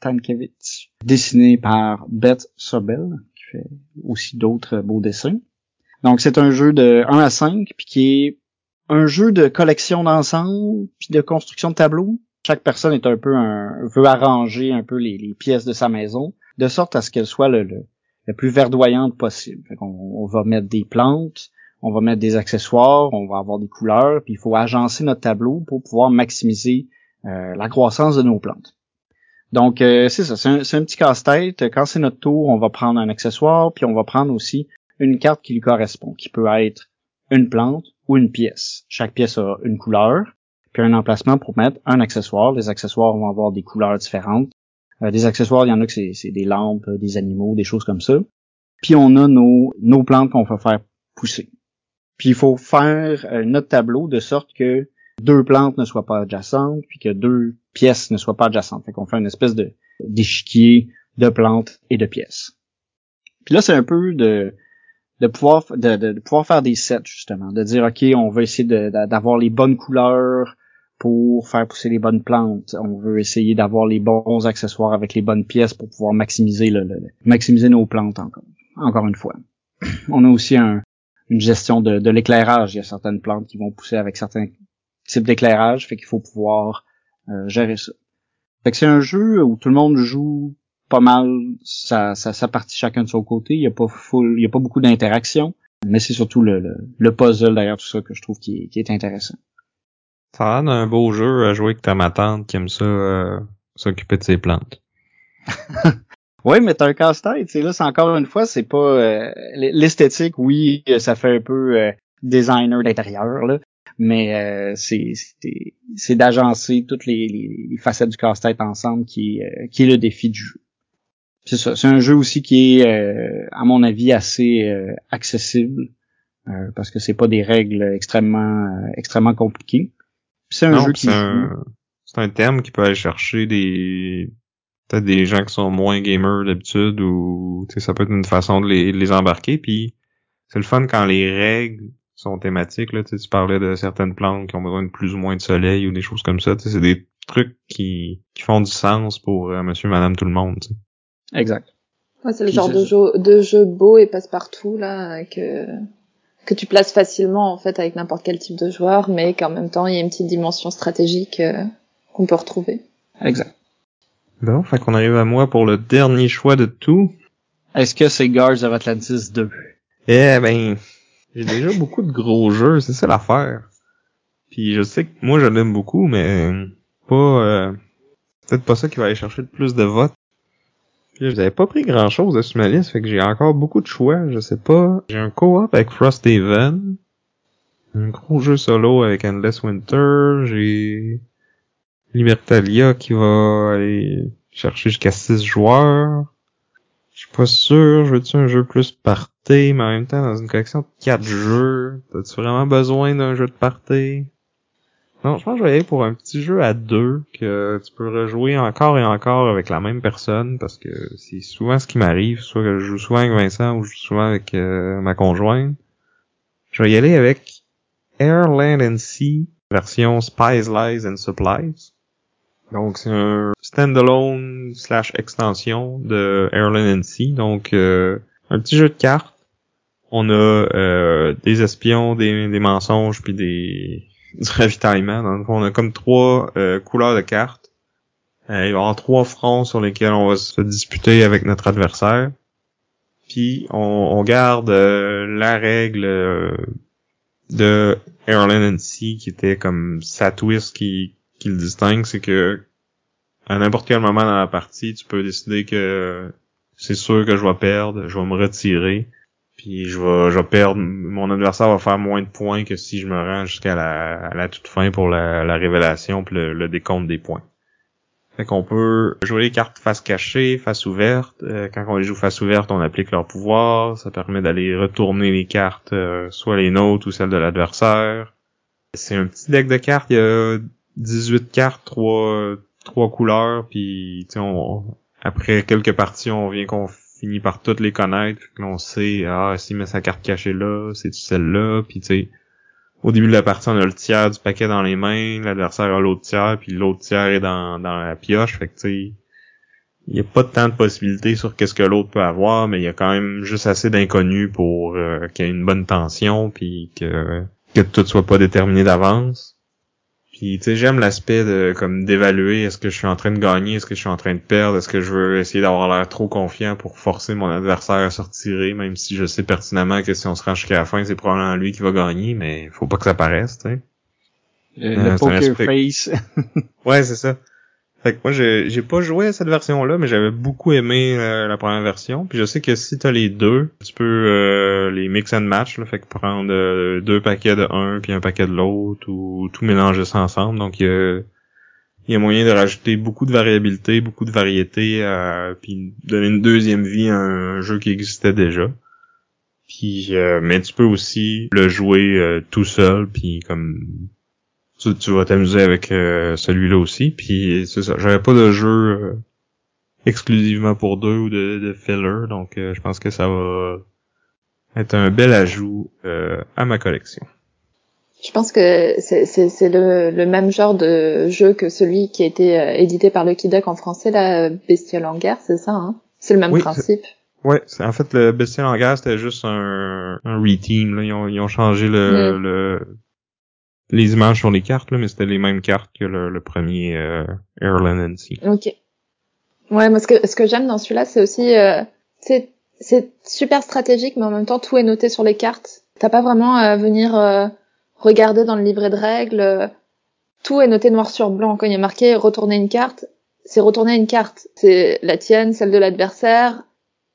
Stankiewicz, dessiné par Beth Sobel, qui fait aussi d'autres beaux dessins. Donc c'est un jeu de 1 à 5, puis qui est un jeu de collection d'ensemble, puis de construction de tableaux. Chaque personne est un peu un, veut arranger un peu les, pièces de sa maison, de sorte à ce qu'elle soit le, le, plus verdoyante possible. On, on, va mettre des plantes, on va mettre des accessoires, on va avoir des couleurs, puis il faut agencer notre tableau pour pouvoir maximiser euh, la croissance de nos plantes. Donc, euh, c'est ça, c'est un, petit casse-tête. Quand c'est notre tour, on va prendre un accessoire, puis on va prendre aussi une carte qui lui correspond, qui peut être une plante ou une pièce. Chaque pièce a une couleur, puis un emplacement pour mettre un accessoire. Les accessoires vont avoir des couleurs différentes. Euh, des accessoires, il y en a que c'est des lampes, des animaux, des choses comme ça. Puis on a nos, nos plantes qu'on va faire pousser. Puis il faut faire euh, notre tableau de sorte que deux plantes ne soient pas adjacentes, puis que deux pièces ne soient pas adjacentes. Fait qu'on fait une espèce de d'échiquier de plantes et de pièces. Puis là, c'est un peu de de pouvoir de, pouvoir faire des sets justement, de dire ok, on veut essayer d'avoir les bonnes couleurs pour faire pousser les bonnes plantes. On veut essayer d'avoir les bons accessoires avec les bonnes pièces pour pouvoir maximiser le, maximiser nos plantes encore. Encore une fois. On a aussi un, une gestion de, de l'éclairage. Il y a certaines plantes qui vont pousser avec certains type d'éclairage, fait qu'il faut pouvoir euh, gérer ça. Fait que c'est un jeu où tout le monde joue pas mal sa, sa, partie chacun de son côté. Il y a pas full, il y a pas beaucoup d'interaction, mais c'est surtout le, le, puzzle derrière tout ça que je trouve qui est, qui est intéressant. Ça a un beau jeu à jouer avec ta ma tante qui aime ça euh, s'occuper de ses plantes. oui, mais t'as un casse-tête. Là, c'est encore une fois, c'est pas euh, l'esthétique. Oui, ça fait un peu designer d'intérieur là, mais euh, c'est d'agencer toutes les, les, facettes du casse-tête ensemble qui, euh, qui est le défi du jeu. C'est ça. C'est un jeu aussi qui est, euh, à mon avis, assez euh, accessible parce que c'est pas des règles extrêmement extrêmement compliquées. C'est un jeu qui c'est un, un terme qui peut aller chercher des peut-être des gens qui sont moins gamers d'habitude ou ça peut être une façon de les, de les embarquer puis c'est le fun quand les règles sont thématiques. Là, tu parlais de certaines plantes qui ont besoin de plus ou moins de soleil ou des choses comme ça. C'est des trucs qui, qui font du sens pour euh, monsieur, madame, tout le monde. Exact. Ouais, c'est le genre de jeu, de jeu beau et passe-partout là que que tu places facilement en fait avec n'importe quel type de joueur, mais qu'en même temps il y a une petite dimension stratégique euh, qu'on peut retrouver. Exact. Bon, fait qu'on arrive à moi pour le dernier choix de tout. Est-ce que c'est Guards of Atlantis 2? Eh ben, j'ai déjà beaucoup de gros jeux, c'est ça l'affaire. Puis je sais que moi je l'aime beaucoup, mais pas euh, peut-être pas ça qui va aller chercher le plus de votes. Puis j'avais pas pris grand chose de sur ma liste, fait que j'ai encore beaucoup de choix, je sais pas. J'ai un co-op avec Frosthaven, un gros jeu solo avec Endless Winter, j'ai Libertalia qui va aller chercher jusqu'à 6 joueurs. Je suis pas sûr, je veux-tu un jeu plus party, mais en même temps, dans une collection de 4 jeux, t'as-tu vraiment besoin d'un jeu de party? Non, je pense que je vais aller pour un petit jeu à deux que tu peux rejouer encore et encore avec la même personne parce que c'est souvent ce qui m'arrive, soit que je joue souvent avec Vincent ou je joue souvent avec euh, ma conjointe. Je vais y aller avec Air, Land and Sea version Spies, Lies and Supplies. Donc c'est un standalone slash extension de Airline NC. Donc euh, un petit jeu de cartes. On a euh, des espions, des, mensonges, puis des du ravitaillement. On a comme trois euh, couleurs de cartes. il va y avoir trois fronts sur lesquels on va se disputer avec notre adversaire. Puis on, garde euh, la règle euh, de Erlen C qui était comme sa twist qui, qui le distingue, c'est que à n'importe quel moment dans la partie, tu peux décider que c'est sûr que je vais perdre, je vais me retirer, puis je vais, perdre, mon adversaire va faire moins de points que si je me rends jusqu'à la, toute fin pour la, la révélation puis le, décompte des points. Fait qu'on peut jouer les cartes face cachée, face ouverte. Euh, quand on les joue face ouverte, on applique leur pouvoir. Ça permet d'aller retourner les cartes, euh, soit les nôtres ou celles de l'adversaire. C'est un petit deck de cartes. Il y a 18 cartes, trois, couleurs. Puis après quelques parties, on vient qu'on finit par toutes les connaître. Sait, ah, s'il met sa carte cachée là, c'est celle-là? Puis tu sais, au début de la partie, on a le tiers du paquet dans les mains, l'adversaire a l'autre tiers, puis l'autre tiers est dans, dans la pioche. Fait que tu sais, il n'y a pas tant de possibilités sur qu'est-ce que l'autre peut avoir, mais il y a quand même juste assez d'inconnus pour euh, qu'il y ait une bonne tension, puis que, que tout soit pas déterminé d'avance. Puis tu sais, j'aime l'aspect de comme d'évaluer est-ce que je suis en train de gagner, est-ce que je suis en train de perdre, est-ce que je veux essayer d'avoir l'air trop confiant pour forcer mon adversaire à se retirer, même si je sais pertinemment que si on se rend jusqu'à la fin, c'est probablement lui qui va gagner, mais faut pas que ça paraisse, tu sais. Le, Euh, un poker face. Ouais, c'est ça. Fait que moi, j'ai pas joué à cette version-là, mais j'avais beaucoup aimé euh, la première version. Puis je sais que si t'as les deux, tu peux euh, les mix and match, là, fait que prendre euh, deux paquets de un puis un paquet de l'autre ou tout mélanger ça ensemble. Donc il y a, y a moyen de rajouter beaucoup de variabilité, beaucoup de variété, puis donner une deuxième vie à un jeu qui existait déjà. Puis euh, mais tu peux aussi le jouer euh, tout seul, puis comme tu, tu vas t'amuser avec euh, celui-là aussi. Puis c'est ça, j'avais pas de jeu euh, exclusivement pour deux ou de, de filler, donc euh, je pense que ça va être un bel ajout euh, à ma collection. Je pense que c'est le, le même genre de jeu que celui qui a été euh, édité par Lucky Duck en français, la Bestiole en guerre, c'est ça, hein? C'est le même Oui, principe. Ouais, en fait le Bestial en gaz c'était juste un, un reteam. Là. Ils, ont, ils ont changé le, Mm. le les images sur les cartes, là, mais c'était les mêmes cartes que le, le premier euh, Airland NC. Ok. Ouais, moi ce que ce que j'aime dans celui-là, c'est aussi, euh, c'est super stratégique, mais en même temps tout est noté sur les cartes. T'as pas vraiment à venir euh, regarder dans le livret de règles. euh, Tout est noté noir sur blanc. Quand il y a marqué retourner une carte, c'est retourner une carte. C'est la tienne, celle de l'adversaire.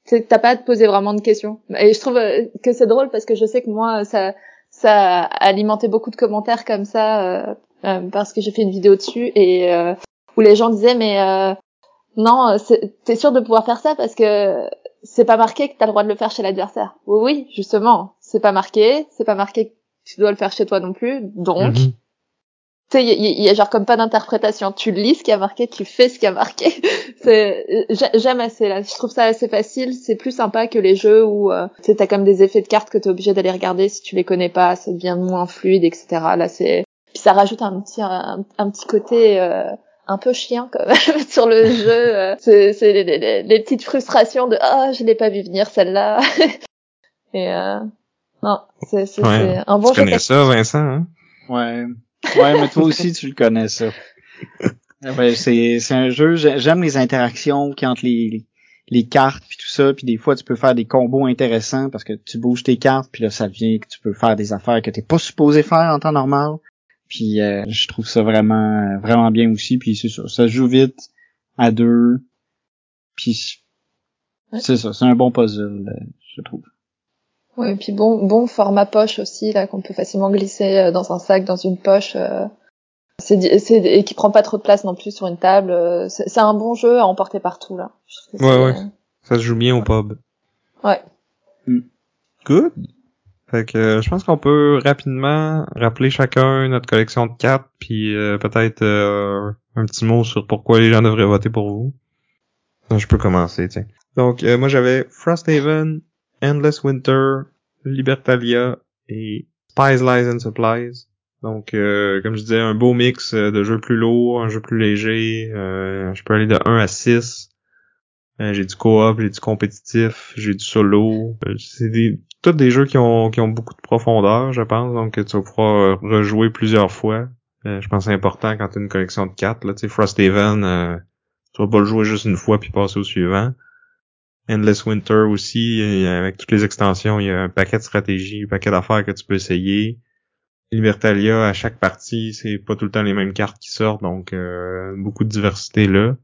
T'as pas à te poser vraiment de questions. Et je trouve euh, que c'est drôle parce que je sais que moi, ça ça a alimenté beaucoup de commentaires comme ça euh, euh, parce que j'ai fait une vidéo dessus et euh, où les gens disaient mais euh, non, t'es sûr de pouvoir faire ça parce que c'est pas marqué que t'as le droit de le faire chez l'adversaire. Oui, oui, justement, c'est pas marqué, c'est pas marqué que tu dois le faire chez toi non plus. Donc, Mhm. Tu sais, il y, a- il y a genre comme pas d'interprétation. Tu lis ce qui a marqué, tu fais ce qui a marqué. c'est j'a- j'aime assez là. Je trouve ça assez facile. C'est plus sympa que les jeux où euh, tu sais, t'as comme des effets de cartes que t'es obligé d'aller regarder si tu les connais pas. Ça devient moins fluide, etc. Là, c'est puis ça rajoute un petit un, un petit côté euh, un peu chiant quand même sur le jeu. euh. C'est c'est les, les- les- petites frustrations de ah je l'ai pas vu venir celle-là. Et euh, non, c'est c'est Ouais. c'est un bon Tu jeu. connais ça, Vincent? Hein? Ouais. Ouais, mais toi aussi, tu le connais, ça. Ouais, c'est, c'est un jeu, j'ai- j'aime les interactions qui entre les, les cartes puis tout ça, puis des fois tu peux faire des combos intéressants parce que tu bouges tes cartes puis là ça devient que tu peux faire des affaires que t'es pas supposé faire en temps normal. Puis euh, je trouve ça vraiment vraiment bien aussi puis c'est ça, ça joue vite à deux. Puis c'est ça, c'est un bon puzzle, euh, je trouve. Ouais, et puis bon, bon format poche aussi là qu'on peut facilement glisser euh, dans un sac, dans une poche. euh, c'est, et qui prend pas trop de place non plus sur une table. euh, c'est, c'est un bon jeu à emporter partout là. Ouais, ouais. euh, Ça se joue bien au pub. Ouais. Good. Fait que euh, je pense qu'on peut rapidement rappeler chacun notre collection de cartes, puis euh, peut-être euh, un petit mot sur pourquoi les gens devraient voter pour vous. Donc, je peux commencer, tiens. Donc euh, moi j'avais Frosthaven, Endless Winter, Libertalia et Spies, Lies and Supplies. Donc euh, comme je disais, un beau mix euh, de jeux plus lourds, un jeu plus léger. euh, je peux aller de 1 à 6. Euh, j'ai du co-op, j'ai du compétitif, j'ai du solo. Euh, c'est des tous des jeux qui ont qui ont beaucoup de profondeur, je pense, donc tu vas pouvoir rejouer plusieurs fois. Je pense que c'est important quand tu as une collection de cartes. Là, tu sais, Frosthaven, euh, tu vas pas le jouer juste une fois puis passer au suivant. Endless Winter aussi, avec toutes les extensions, il y a un paquet de stratégies, un paquet d'affaires que tu peux essayer. Libertalia, à chaque partie, c'est pas tout le temps les mêmes cartes qui sortent, donc euh, beaucoup de diversité là.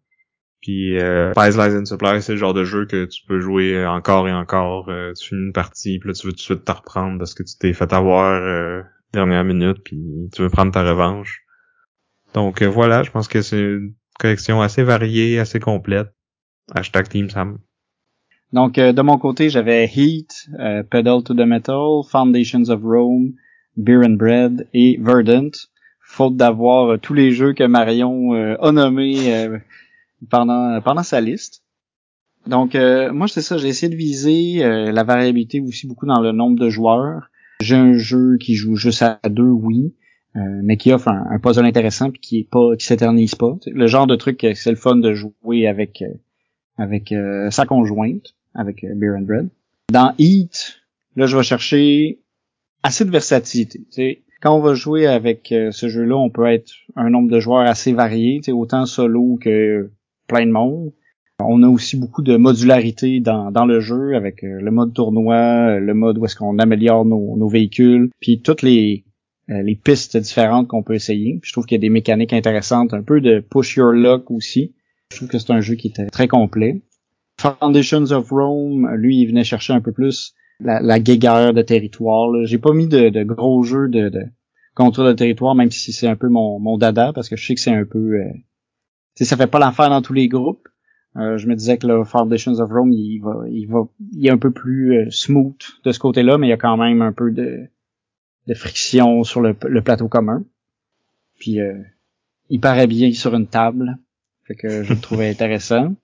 Puis euh, Spice Lies and Supply, c'est le genre de jeu que tu peux jouer encore et encore. Euh, tu finis une partie, puis là tu veux tout de suite te reprendre parce que tu t'es fait avoir euh, dernière minute, puis tu veux prendre ta revanche. Donc euh, voilà, je pense que c'est une collection assez variée, assez complète. Hashtag Team Sam. Donc de mon côté, j'avais Heat, Pedal to the Metal, Foundations of Rome, Beer and Bread et Verdant. Faute d'avoir tous les jeux que Marion a nommés pendant pendant sa liste. Donc euh, moi c'est ça, j'ai essayé de viser euh, la variabilité aussi beaucoup dans le nombre de joueurs. J'ai un jeu qui joue juste à deux, oui, euh, mais qui offre un, puzzle intéressant puis qui est pas qui s'éternise pas. Le genre de truc c'est le fun de jouer avec avec sa conjointe, avec Beer and Bread. Dans Eat, là je vais chercher assez de versatilité. Quand on va jouer avec ce jeu-là, on peut être un nombre de joueurs assez varié, autant solo que plein de monde. On a aussi beaucoup de modularité dans, dans le jeu avec euh, le mode tournoi, euh, le mode où est-ce qu'on améliore nos, nos, véhicules, puis toutes les, euh, les pistes différentes qu'on peut essayer. je trouve qu'il y a des mécaniques intéressantes, un peu de push your luck aussi. Je trouve que c'est un jeu qui était très complet. Foundations of Rome, lui, il venait chercher un peu plus la, la guéguerre de territoire. J'ai pas mis de, de, gros jeux de, de contrôle de territoire, même si c'est un peu mon, mon dada, parce que je sais que c'est un peu sais, ça fait pas l'affaire dans tous les groupes. Euh, je me disais que le Foundations of Rome, il va, il va, il est un peu plus euh, smooth de ce côté-là, mais il y a quand même un peu de, de friction sur le, plateau commun. Puis euh, il paraît bien sur une table, fait que je le trouvais intéressant.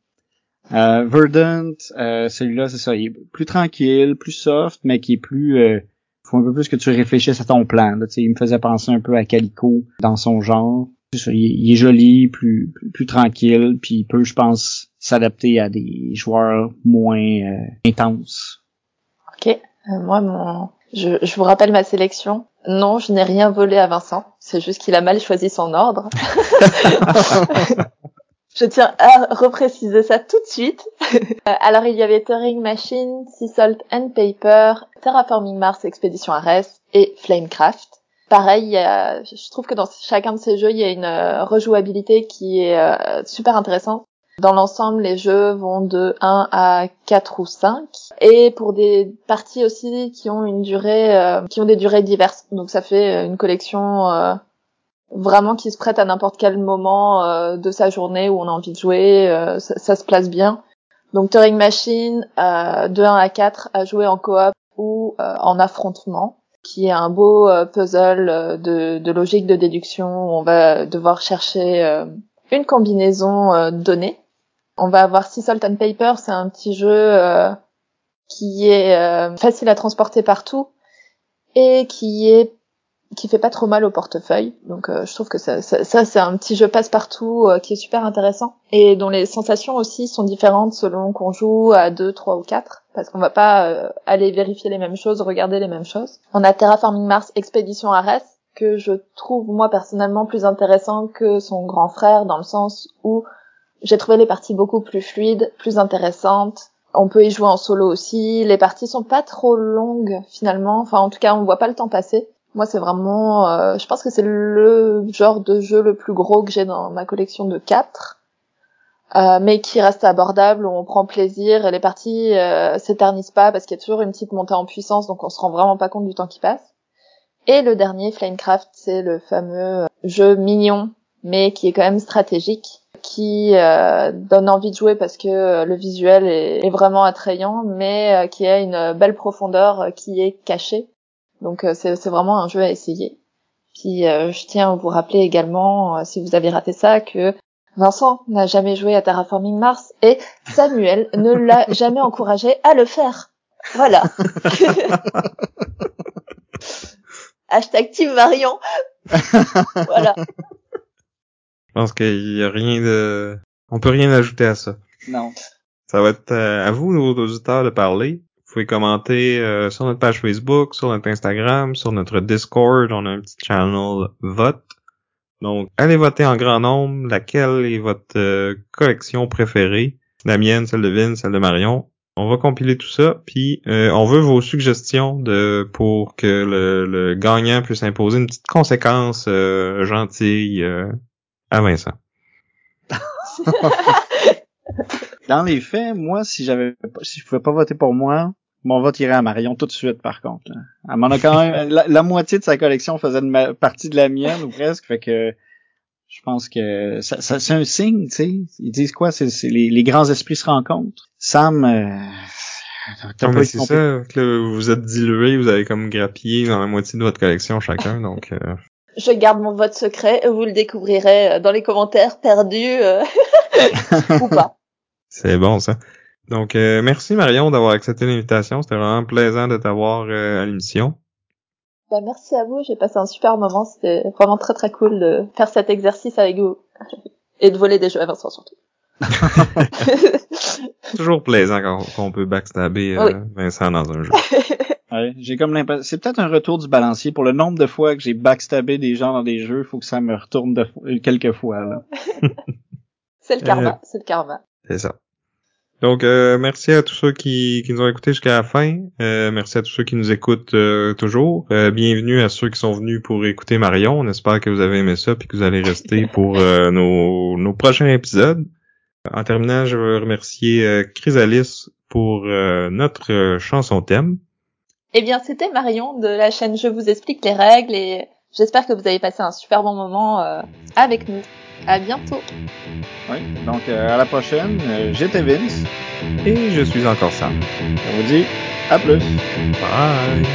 Verdant, celui-là, c'est ça, il est plus tranquille, plus soft, mais qui est plus, faut un peu plus que tu réfléchisses à ton plan. Là, il me faisait penser un peu à Calico dans son genre il, est joli, plus, plus, tranquille, puis il peut, je pense, s'adapter à des joueurs moins euh, intenses. Ok, euh, moi mon, je, je vous rappelle ma sélection. Non, je n'ai rien volé à Vincent. C'est juste qu'il a mal choisi son ordre. je tiens à repréciser ça tout de suite. Euh, alors il y avait Turing Machine, Sea Salt and Paper, Terraforming Mars Expedition Ares et Flamecraft. Pareil, je trouve que dans chacun de ces jeux, il y a une euh, rejouabilité qui est euh, super intéressante. Dans l'ensemble, les jeux vont de 1 à 4 ou 5 et pour des parties aussi qui ont une durée qui ont des durées diverses. Donc ça fait une collection vraiment qui se prête à n'importe quel moment de sa journée où on a envie de jouer, ça, ça, se place bien. Donc Turing Machine de 1 à 4 à jouer en coop ou en affrontement qui est un beau euh, puzzle euh, de, de, logique de déduction où on va devoir chercher euh, une combinaison donnée. On va avoir Sea Salt and Paper, c'est un petit jeu qui est facile à transporter partout et qui est qui fait pas trop mal au portefeuille. Donc euh, je trouve que ça, ça, ça c'est un petit jeu passe-partout euh, qui est super intéressant et dont les sensations aussi sont différentes selon qu'on joue à 2, 3 ou 4 parce qu'on va pas euh, aller vérifier les mêmes choses, regarder les mêmes choses. On a Terraforming Mars Expedition Ares que je trouve moi personnellement plus intéressant que son grand frère dans le sens où j'ai trouvé les parties beaucoup plus fluides, plus intéressantes. On peut y jouer en solo aussi. Les parties sont pas trop longues finalement. Enfin, en tout cas, on voit pas le temps passer. Moi, c'est vraiment, euh, je pense que c'est le genre de jeu le plus gros que j'ai dans ma collection de 4, euh, mais qui reste abordable, où on prend plaisir et les parties euh, s'éternisent pas parce qu'il y a toujours une petite montée en puissance, donc on se rend vraiment pas compte du temps qui passe. Et le dernier, Flamecraft, c'est le fameux jeu mignon, mais qui est quand même stratégique, qui donne envie de jouer parce que le visuel est vraiment attrayant, mais qui a une belle profondeur qui est cachée donc euh, c'est vraiment un jeu à essayer. Puis euh, je tiens à vous rappeler également, euh, si vous avez raté ça, que Vincent n'a jamais joué à Terraforming Mars et Samuel ne l'a jamais encouragé à le faire. Voilà. Hashtag Team Marion. voilà. Je pense qu'il y a rien de... On peut rien ajouter à ça. Non. Ça va être à vous, nos auditeurs, de parler. Pouvez commenter euh, sur notre page Facebook, sur notre Instagram, sur notre Discord. On a un petit channel vote. Donc, allez voter en grand nombre. Laquelle est votre euh, collection préférée? La mienne, celle de Vin, celle de Marion. On va compiler tout ça, puis euh, on veut vos suggestions de pour que le, le gagnant puisse imposer une petite conséquence euh, gentille euh, à Vincent. Dans les faits, moi, si j'avais, si je pouvais pas voter pour moi, mon vote irait à Marion tout de suite, par contre. là. Elle m'en a quand même, la, la moitié de sa collection faisait de ma- partie de la mienne, ou presque, fait que je pense que ça, ça- c'est un signe, tu sais. Ils disent quoi? C'est, c'est les, les grands esprits se rencontrent. Sam, euh, t'as Non, pas mais eu c'est ça, que là, vous êtes dilué, vous avez comme grappillé dans la moitié de votre collection chacun, donc euh, Je garde mon vote secret, vous le découvrirez euh, dans les commentaires perdus euh, ou pas. c'est bon ça. Donc euh, merci Marion d'avoir accepté l'invitation, c'était vraiment plaisant de t'avoir euh, à l'émission. Bah, merci à vous, j'ai passé un super moment, c'était vraiment très très cool de faire cet exercice avec vous. Et de voler des jeux à Vincent surtout. Toujours plaisant quand qu'on peut backstabber euh, Oui. Vincent dans un jeu. Ouais, j'ai comme l'impression, c'est peut-être un retour du balancier. Pour le nombre de fois que j'ai backstabé des gens dans des jeux, faut que ça me retourne de, quelques fois, là. c'est le karma, c'est le karma. C'est ça. Donc, euh, merci à tous ceux qui, qui nous ont écoutés jusqu'à la fin. Euh, merci à tous ceux qui nous écoutent euh, toujours. Euh, bienvenue à ceux qui sont venus pour écouter Marion. On espère que vous avez aimé ça et que vous allez rester pour euh, nos, nos prochains épisodes. En terminant, je veux remercier euh, Chrysalis pour euh, notre chanson thème. Eh bien, c'était Marion de la chaîne Je vous explique les règles et j'espère que vous avez passé un super bon moment euh, avec nous. À bientôt. Oui. Donc, euh, à la prochaine. Euh, J'étais Vince. Et je suis encore Sam. On vous dit à plus. Bye!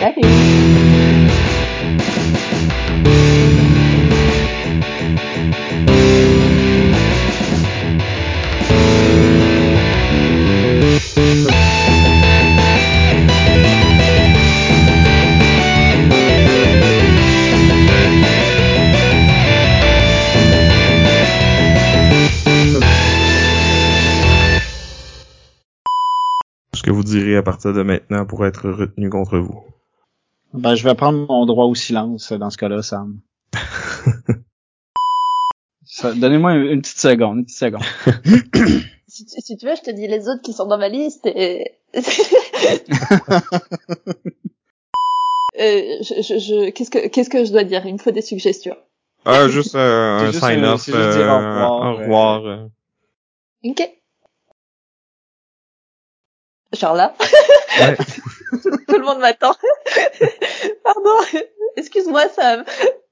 Salut. Vous direz à partir de maintenant pour être retenu contre vous. Ben, je vais prendre mon droit au silence euh, dans ce cas-là, Sam. Ça- Donnez-moi une, une petite seconde, une petite seconde. Si tu, si tu veux, je te dis les autres qui sont dans ma liste et... Euh, je, je, je- qu'est-ce que qu'est-ce que je dois dire? Il me faut des suggestions. Ah, juste euh, un un- sign-off. au euh, revoir, au revoir. euh. Ok. Genre là, Ouais. tout le monde m'attend. Pardon. Excuse-moi, Sam.